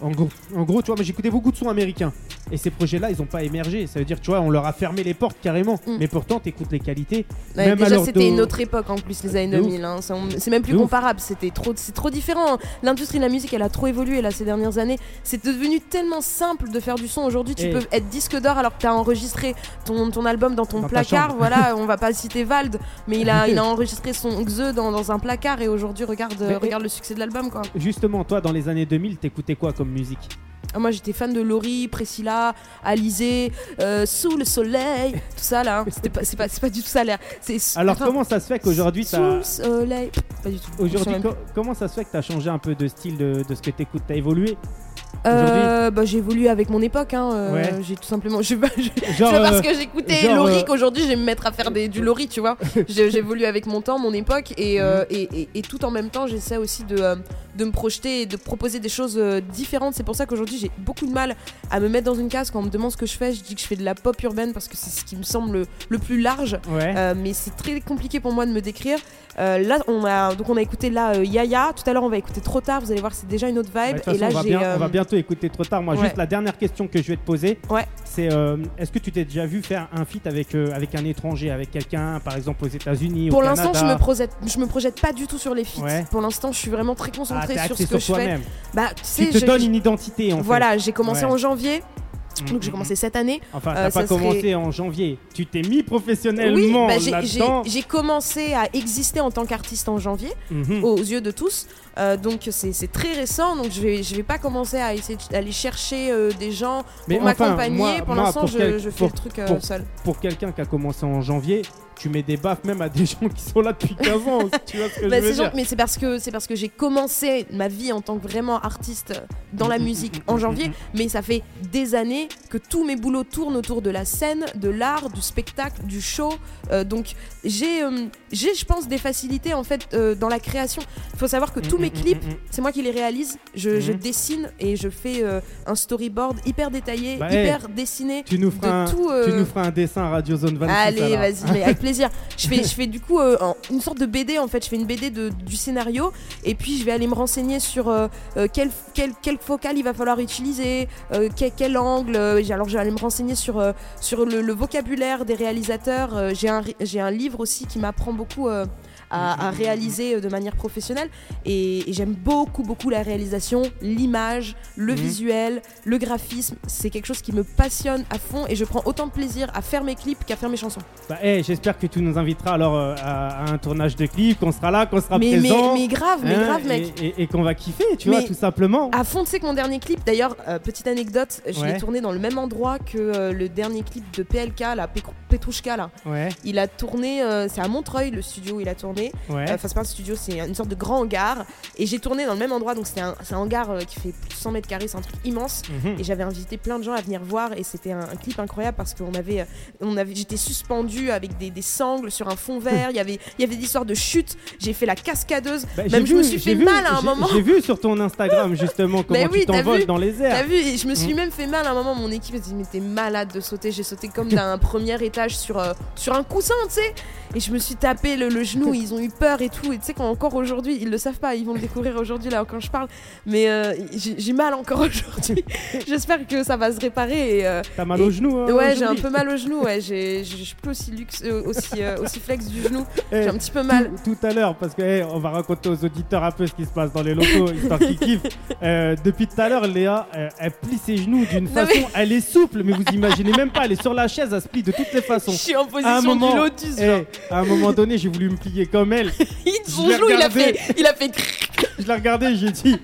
En gros, en gros, tu vois, moi j'écoutais beaucoup de sons américains. Et ces projets-là, ils ont pas émergé. Ça veut dire, tu vois, on leur a fermé les portes carrément. Mm. Mais pourtant, t'écoutes les qualités. Ouais, même déjà, c'était une autre époque en plus, les années De ouf. 2000. hein. C'est même plus De comparable. C'était trop, c'est trop différent. L'industrie de la musique, elle a trop évolué là ces dernières années. C'est devenu tellement simple de faire du son. Aujourd'hui, tu Et- peux être disque d'or alors que t'as enregistré ton, ton album dans ton Dans placard. Voilà, on va pas citer Vald, mais il a, il a enregistré son Xe dans, dans un placard et aujourd'hui, regarde, Mais- regarde le succès de l'album quoi. Justement, toi, dans les années 2000, t'écoutais quoi comme musique Ah, moi j'étais fan de Laurie, Priscilla, Alizé, euh, Sous le soleil, tout ça là. C'était pas, c'est pas, c'est pas du tout ça l'air. C'est Alors, comment ça se fait qu'aujourd'hui, Sous t'as. le soleil. Pas du tout. Aujourd'hui, co- comment ça se fait que tu as changé un peu de style de, de ce que tu écoutes Tu as évolué? Euh, bah, j'ai évolué avec mon époque. Hein. euh, Ouais. J'ai tout simplement. Je, je- Genre, c'est pas parce euh, que j'écoutais genre, Laurie euh, qu'aujourd'hui je vais me mettre à faire des, du Laurie, tu vois. J'évolue avec mon temps, mon époque, et, euh, et, et- et tout en même temps, j'essaie aussi de, de me projeter et de proposer des choses différentes. C'est pour ça qu'aujourd'hui j'ai beaucoup de mal à me mettre dans une case. Quand on me demande ce que je fais, je dis que je fais de la pop urbaine parce que c'est ce qui me semble le, le plus large. Ouais. Mais c'est très compliqué pour moi de me décrire. Là, on a donc on a écouté là Yaya. Tout à l'heure, on va écouter trop tard. Vous allez voir, c'est déjà une autre vibe. et là, j'ai. Bientôt écouter trop tard. Moi, ouais. juste la dernière question que je vais te poser, Ouais. c'est euh, est-ce que tu t'es déjà vu faire un feat avec, euh, avec un étranger, avec quelqu'un, par exemple aux États-Unis, Pour l'instant, je me projette, je me projette pas du tout sur les feats. Ouais. Pour l'instant, je suis vraiment très Ah, concentrée t'es sur ce que sur je fais. toi-même. Bah, tu te je- donnes une identité en voilà, j'ai commencé en janvier. Donc j'ai Mm, commencé cette année. Enfin, euh, t'as ça pas commencé serait- en janvier. Tu t'es mis Oui, professionnellement bah, j'ai- j'ai là-dedans. j'ai commencé à exister en tant qu'artiste en janvier, Mhm. aux yeux de tous. Euh, donc c'est c'est très récent, donc je vais, je vais pas commencer à essayer d'aller chercher euh, des gens Mais pour enfin, m'accompagner. moi- pour moi, l'instant, pour je, quel- je fais pour- le truc euh, pour- seul. Pour quelqu'un qui a commencé en janvier, tu mets des baffes même à des gens qui sont là depuis 15 ans. tu vois ce que Bah, je veux c'est genre- dire mais c'est parce que c'est parce que j'ai commencé ma vie en tant que vraiment artiste dans Mm, la musique en janvier, mais ça fait des années que tous mes boulots tournent autour de la scène, de l'art, du spectacle, du show. Euh, donc j'ai, euh, j'ai, je pense, des facilités en fait euh, dans la création. Il faut savoir que tous Mm, mes mm, clips, mm, mm. c'est moi qui les réalise. Je, je dessine et je fais un storyboard hyper détaillé, Bah, hey, hyper dessiné. Tu nous de feras, un, tout, tu nous feras un dessin à Radio Zone 26. Allez, vas-y, mais avec plaisir. Je fais, je fais du coup une sorte de BD en fait. Je fais une BD de, du scénario et puis je vais aller me renseigner sur euh, quel, quel, focal il va falloir utiliser, euh, quel, angle. euh, alors aller me renseigner sur, euh, le, vocabulaire des réalisateurs. J'ai un livre aussi qui m'apprend beaucoup. À, à réaliser euh, de manière professionnelle et, et j'aime beaucoup beaucoup la réalisation, l'image, le Mhm. visuel, le graphisme, c'est quelque chose qui me passionne à fond et je prends autant de plaisir à faire mes clips qu'à faire mes chansons. Bah, hey, J'espère que tu nous inviteras alors euh, à, à un tournage de clip, qu'on sera là, qu'on sera mais, présent. mais grave, mais hein, grave mec. Et, et- et qu'on va kiffer, tu vois, tout simplement. À fond, tu sais que mon dernier clip, d'ailleurs, euh, petite anecdote, je Ouais. l'ai tourné dans le même endroit que euh, le dernier clip de PLK, la Petrouchka là. Ouais, Il a tourné, c'est à Montreuil le studio où il a tourné. Ouais. Euh, Enfin, c'est pas un studio, c'est une sorte de grand hangar. Et j'ai tourné dans le même endroit, donc un, c'est un hangar euh, qui fait plus de 100 mètres carrés, c'est un truc immense. Mhm. Et j'avais invité plein de gens à venir voir et c'était un, un clip incroyable parce qu'on avait, euh, on avait, j'étais suspendu avec des, des sangles sur un fond vert. Il y avait, il y avait des histoires de chute. J'ai fait la cascadeuse. Bah, Même je me suis fait vu- mal à un moment. J'ai vu sur ton Instagram justement comment oui, tu t'as t'envoles dans les T'as airs. vu Et je me suis Mm. même fait mal à un moment. Mon équipe a dit mais t'es malade de sauter. J'ai sauté comme d'un premier étage sur euh, sur un coussin, tu sais. Et je me suis tapé le, le genou. Ils ont eu peur et tout. Et tu sais encore aujourd'hui, ils le savent pas. Ils vont le découvrir aujourd'hui là quand je parle. Mais euh, j'ai mal encore aujourd'hui. J'espère que ça va se réparer. Euh, T'as mal Et- au genou, hein, ouais, j'ai un peu mal au genou. Ouais, je je suis plus aussi luxe, euh, aussi aussi flex du genou. Eh, J'ai un petit peu mal. Tout, tout à l'heure, parce que eh, on va raconter aux auditeurs un peu ce qui se passe dans les locaux, histoire qu'ils kiffent. Depuis tout à l'heure, Léa, elle plie ses genoux d'une façon, elle est souple, mais vous imaginez même pas, elle est sur la chaise, elle se plie de toutes les Je façons. suis en position du lotus. eh. À un moment donné, j'ai voulu me plier comme elle. Son genou, il a fait, il a fait. Je l'ai regardé, j'ai dit,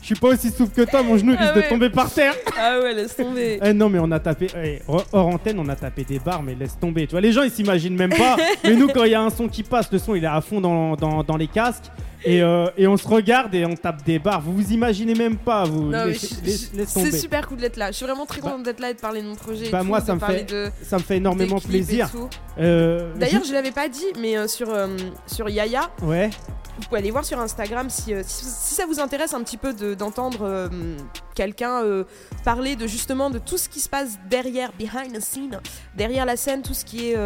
je suis pas aussi souple que toi, mon genou Ah risque ouais. de tomber par terre. Ah ouais, laisse tomber. Eh non mais on a tapé eh, hors hors antenne on a tapé des barres mais laisse tomber tu vois les gens ils s'imaginent même pas mais nous quand il y a un son qui passe le son il est à fond dans, dans, dans les casques et, euh, et on se regarde et on tape des barres vous vous imaginez même pas vous je- je- c'est super cool d'être là. Je suis vraiment très contente d'être là et de parler de mon projet. et Bah, moi, ça me fait de- ça me fait des énormément plaisir. Euh, D'ailleurs, je l'avais pas dit, mais euh, sur, sur Yaya, je- ouais vous pouvez aller voir sur Instagram si, si, si ça vous intéresse un petit peu de- d'entendre quelqu'un parler de justement de tout ce qui se passe derrière, behind the scene, derrière la scène, tout ce qui est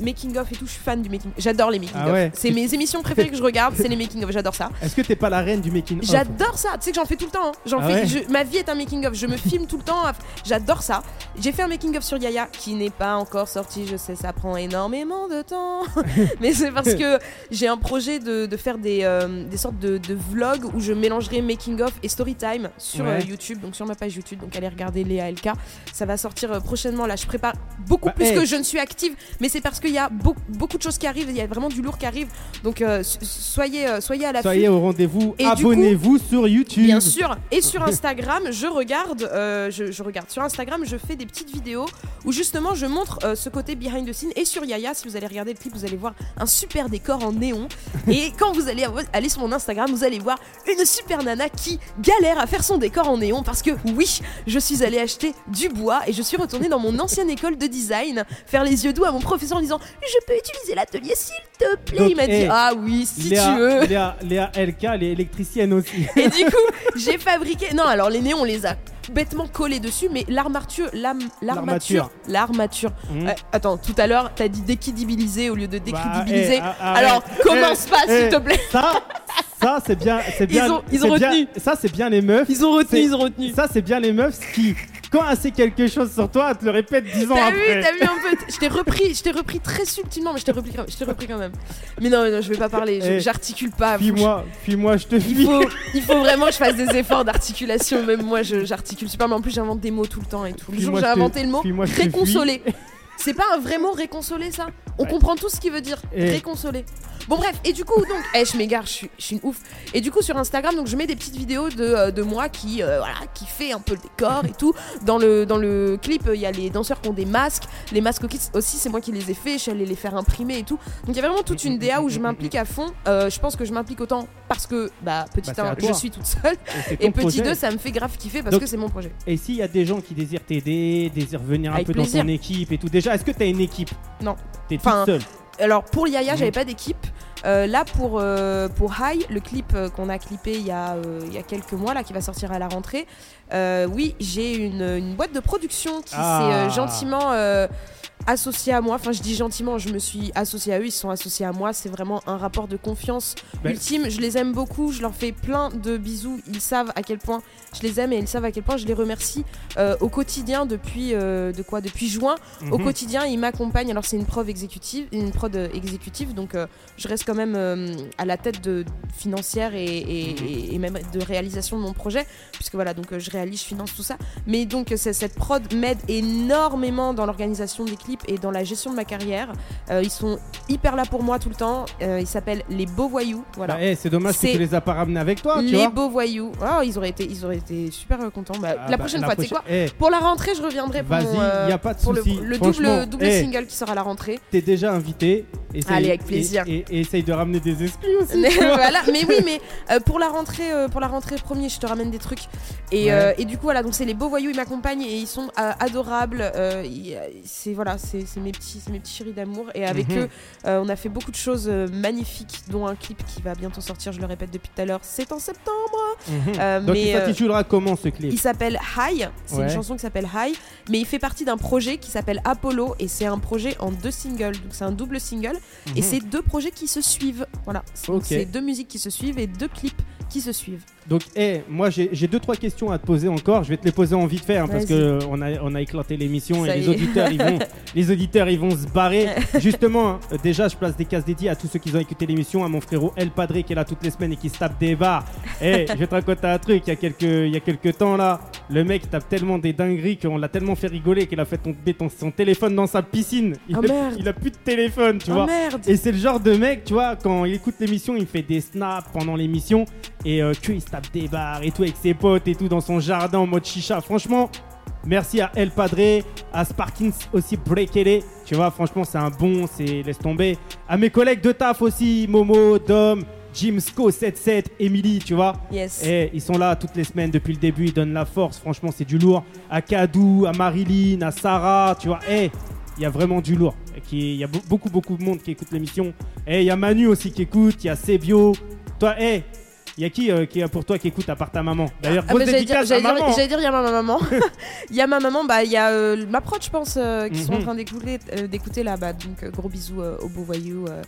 making of et tout. Je suis fan du making. J'adore les making Ah of. ouais. C'est mes émissions préférées que je regarde, c'est les making of. J'adore ça. est-ce que t'es pas la reine du making of J'adore ça, tu sais que j'en fais tout le temps. hein. J'en Ah fais, ouais je- ma vie est un making of. Je me filme tout le temps. J'adore ça. J'ai fait un making of sur Yaya qui n'est pas encore sorti. Je sais, ça prend énormément de temps, mais c'est parce que j'ai un projet de, de faire des, euh, des sortes de, de vlogs où je mélangerai making of et story time sur Ouais. euh, YouTube, donc sur ma page YouTube. Donc allez regarder Léa LK. Ça va sortir euh, prochainement. Là, je prépare beaucoup Bah, plus hey. que je ne suis active, mais c'est parce qu'il y a beaucoup, beaucoup de choses qui arrivent. Il y a vraiment du lourd qui arrive. Donc so- soyez, euh, soyez à la soyez au rendez-vous abonnez-vous sur YouTube Bien sûr. Et sur Instagram, je regarde, euh, je, je regarde. Sur Instagram, je fais des petites vidéos où justement je montre euh, ce côté behind the scene. Et sur Yaya, si vous allez regarder le clip, vous allez voir un super décor en néon. Et quand vous allez aller sur mon Instagram, vous allez voir une super nana qui galère à faire son décor en néon parce que oui, je suis allée acheter du bois et je suis retournée dans mon ancienne école de design faire les yeux doux à mon professeur en disant je peux utiliser l'atelier s'il te plaît. Donc, Il m'a dit hey, ah oui si Léa, tu veux. Léa, Léa LK elle est électricienne aussi Et du coup, j'ai fabriqué. Non, alors les néons, on les a bêtement collés dessus, mais l'armature, l'armature, l'armature. Mhm. Euh, attends, tout à l'heure, t'as dit décrédibiliser au lieu de Bah, décrédibiliser. eh, ah, ah, alors, ouais. commence Eh, pas, s'il eh, te plaît? Ça, ça c'est bien, c'est bien. Ils ont- ils ont c'est bien- retenu. ça c'est bien les meufs. Ils ont retenu, ils ont retenu. Ça c'est bien les meufs qui, quand sait quelque chose sur toi, elle te le répète dix ans T'as vu, t'as vu un peu. Je t'ai repris, je t'ai repris très subtilement, mais je t'ai repris, quand- je t'ai repris quand même. Mais non, non, je vais pas parler. je- Eh, J'articule pas. Puis-moi, puis-moi, je te Il fuis. faut, il faut vraiment que je fasse des efforts d'articulation. Même moi, je- j'articule super, mais en plus, j'invente des mots tout le temps et tout. Le jour où j'ai inventé le mot fuis. réconsoler. C'est pas un vrai mot réconsoler ça On Ouais. comprend tout ce qu'il veut dire. Et- Réconsoler. Bon bref, et du coup donc, eh, je m'égare, je suis, je suis une ouf. Et du coup sur Instagram donc je mets des petites vidéos de, euh, de moi qui euh, voilà qui fait un peu le décor et tout. Dans le dans le clip il y a les danseurs qui ont des masques, les masques aussi- aussi c'est moi qui les ai fait, je suis allée les faire imprimer et tout. Donc il y a vraiment toute une DA où je m'implique à fond. Euh, je pense que je m'implique autant parce que bah petit Bah, c'est 1 à je suis toute seule et petit projet. 2 ça me fait grave kiffer parce Donc- que c'est mon projet. Et s'il y a des gens qui désirent t'aider, désirent venir un Avec peu dans ton équipe et tout, déjà, est-ce que t'as une équipe Non. T'es Enfin, toute seule Alors pour Yaya, Mhm. j'avais pas d'équipe. Euh, là pour euh, pour High, le clip euh, qu'on a clippé il y a euh, il y a quelques mois là qui va sortir à la rentrée. euh, oui, j'ai une, une boîte de production qui Ah. s'est euh, gentiment euh, associée à moi. Enfin, je dis gentiment, je me suis associée à eux, ils se sont associés à moi. C'est vraiment un rapport de confiance ultime. Je les aime beaucoup, je leur fais plein de bisous. Ils savent à quel point je les aime et ils savent à quel point je les remercie euh, au quotidien depuis euh, de quoi? Depuis juin. Au Mhm. quotidien, ils m'accompagnent. Alors c'est une prod exécutive, une prod euh, exécutive, donc euh, je reste quand même à la tête de financière et, et- Mhm. et- et même de réalisation de mon projet, puisque voilà, donc je réalise, je finance tout ça. Mais donc cette prod m'aide énormément dans l'organisation des clips et dans la gestion de ma carrière. Euh, ils sont hyper là pour moi tout le temps. Euh, ils s'appellent les Beaux Voyous, voilà. Bah, c'est dommage que tu les as pas ramenés avec toi, tu les vois. Beaux Voyous. Oh, ils auraient été, ils auraient été super contents. Bah, Ah, la bah, prochaine la fois, tu sais quoi prochaine- eh, Pour la rentrée, je reviendrai pour, mon, euh, y a pas de pour le, double, double single qui sera à la rentrée. T'es déjà invité. Essaye- Allez, avec plaisir. Et, et- et essaye de ramener des exclus aussi. Mais, voilà, oui, mais euh, pour la rentrée, euh, pour la rentrée premier, je te ramène des trucs. Et, Ouais. euh, et du coup, voilà, donc c'est les beaux voyous, ils m'accompagnent et ils sont adorables. c'est voilà, c'est mes petits, mes petits chéris d'amour. Et avec Mhm. eux, euh, on a fait beaucoup de choses euh, magnifiques, dont un clip qui va bientôt sortir. Je le répète depuis tout à l'heure, c'est en septembre. Mhm. Euh, Donc mais, il s'intitulera comment ce clip Il s'appelle High, c'est Ouais. une chanson qui s'appelle High, mais il fait partie d'un projet qui s'appelle Apollo et c'est un projet en deux singles, donc c'est un double single et Mhm. c'est deux projets qui se suivent. Voilà, c'est deux musiques qui se suivent et deux clips qui se suivent. Donc, eh, moi j'ai deux trois questions à te poser encore. Je vais te les poser en vite fait hein, parce que on a on a éclaté l'émission et les auditeurs ils vont les auditeurs ils vont se barrer. Justement, hein, déjà je place des cases dédiées à tous ceux qui ont écouté l'émission, à mon frérot El Padré qui est là toutes les semaines et qui se tape des barres. Eh, je vais te raconter un truc. Il y a quelques il y a quelques temps là, le mec tape tellement des dingueries qu'on l'a tellement fait rigoler qu'il a fait tomber ton- son téléphone dans sa piscine. Il, Oh, a, merde. il a plus de téléphone, tu oh vois. merde Et c'est le genre de mec, tu vois, quand il écoute l'émission, il fait des snaps pendant l'émission et euh, que il se tape des barres et tout avec ses potes et tout dans son jardin en mode chicha. Franchement, merci à El Padre, à Sparkins aussi Breakele. Tu vois, franchement, c'est un bon, c'est laisse tomber. À mes collègues de taf aussi, Momo, Dom, Jimsco 77, Emily, tu vois. Yes. Et ils sont là toutes les semaines depuis le début, ils donnent la force, franchement c'est du lourd. À Kadou, à Marilyn, à Sarah, tu vois, Eh, il y a vraiment du lourd. Il y a be- beaucoup beaucoup de monde qui écoute l'émission. Et il y a Manu aussi qui écoute, il y a Sebio. Toi, eh, il y a qui euh, qui est pour toi qui écoute à part ta maman D'ailleurs, Ah, grosse bah, j'allais dire, dédicace à j'allais dire, maman. j'allais dire, il y a ma maman. Il y a ma maman, bah il y a euh, ma prod, je pense, euh, qui sont en Mhm. train d'écouter, euh, d'écouter là. Bah, donc euh, gros bisous euh, aux beaux voyous. euh,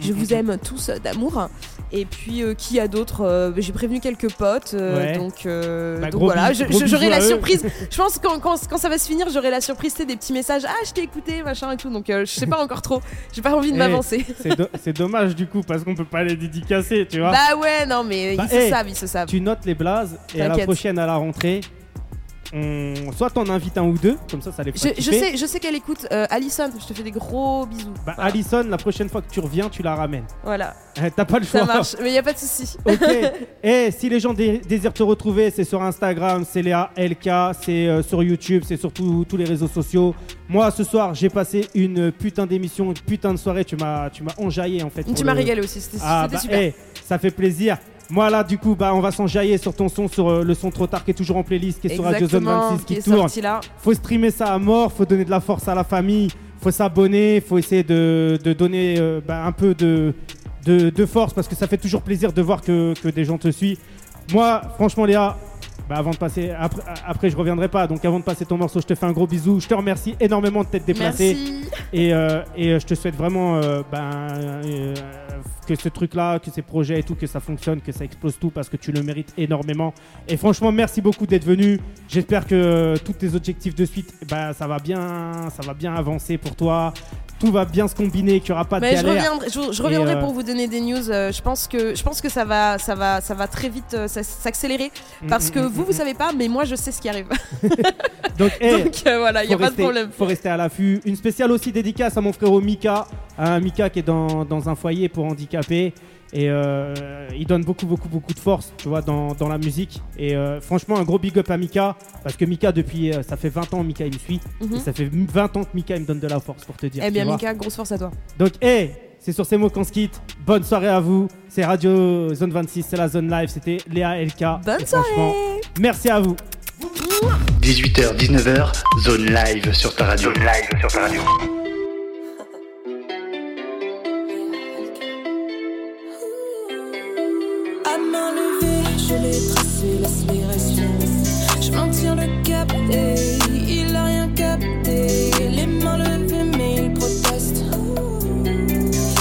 je Mhm. vous aime tous euh, d'amour. Et puis euh, qui a d'autres euh, J'ai prévenu quelques potes, euh, Ouais. donc, euh, Bah, donc gros voilà. bis- je- gros je- j'aurai bisous à la eux. surprise. je pense que quand, quand, quand ça va se finir, j'aurai la surprise, c'est des petits messages. Ah, je t'ai écouté, machin et tout. Donc euh, je sais pas encore trop. J'ai pas envie de Eh, m'avancer. C'est do- c'est dommage du coup parce qu'on peut pas les dédicacer, tu vois. Bah ouais, non mais Bah, ils eh, se savent, ils se savent. tu notes les blazes et à la prochaine à la rentrée, on... soit t'en invites un ou deux, comme ça ça les fera Je, sais, je sais qu'elle écoute euh, Alison. Je te fais des gros bisous. Bah, Voilà. Alison, la prochaine fois que tu reviens, tu la ramènes. Voilà, Eh, T'as pas le choix. ça marche, mais y a pas de souci. Ok. Et si les gens dé- désirent te retrouver, c'est sur Instagram, c'est Léa LK, c'est euh, sur YouTube, c'est sur tous tous les réseaux sociaux. Moi, ce soir, j'ai passé une putain d'émission, une putain de soirée. Tu m'as, tu m'as enjaillé en fait. Tu m'as le- régalé aussi, c'était Ah, bah, super. eh, ça fait plaisir. Moi là, du coup, bah, on va s'enjailler sur ton son, sur euh, le son trop tard qui est toujours en playlist, qui est sur Radio Zone Exactement, 26 qui, tourne. là. Faut streamer ça à mort, faut donner de la force à la famille, faut s'abonner, faut essayer de, de donner euh, bah, un peu de, de, de force parce que ça fait toujours plaisir de voir que, que des gens te suivent. Moi, franchement, Léa, bah, avant de passer, après, après je reviendrai pas. Donc avant de passer ton morceau, je te fais un gros bisou. Je te remercie énormément de t'être déplacé Merci. et, euh, et euh, je te souhaite vraiment euh, ben, euh, que ce truc-là, que ces projets et tout, que ça fonctionne, que ça explose tout parce que tu le mérites énormément. Et franchement, merci beaucoup d'être venu. J'espère que tous tes objectifs de suite, bah, ça va bien, ça va bien avancer pour toi. Tout va bien se combiner, qu'il n'y aura pas de Mais je galère. reviendrai, je, je reviendrai euh, pour vous donner des news. euh, je pense que je pense que ça va ça va ça va très vite euh, s'accélérer parce Mm, que mm, vous mm, vous mm. savez pas, mais moi je sais ce qui arrive. Donc, hey, Donc voilà, il y a pas de problème. Faut rester à l'affût. Une spéciale aussi dédicace à mon frérot Mika. Un Mika qui est dans, dans un foyer pour handicapés. Et euh, il donne beaucoup, beaucoup, beaucoup de force, tu vois, dans, dans la musique. Et euh, franchement, un gros big up à Mika. Parce que Mika, depuis, euh, ça fait 20 ans, Mika, il me suit. Mhm. Et ça fait 20 ans que Mika, il me donne de la force, pour te dire. Eh bien. Mika, grosse force à toi. Donc, hey, c'est sur ces mots qu'on se quitte. Bonne soirée à vous. C'est Radio Zone 26, c'est la Zone Live. C'était Léa LK. Bonne soirée. Merci à vous. 18h, 19h, zone live sur ta radio. Zone live sur ta radio. Je l'ai tracé, respirer. Je le cap et il a rien capté. Les mains levées, mais il proteste.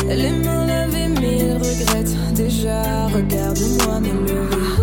Les mains levées, mais il regrette. Déjà, regarde-moi me lever.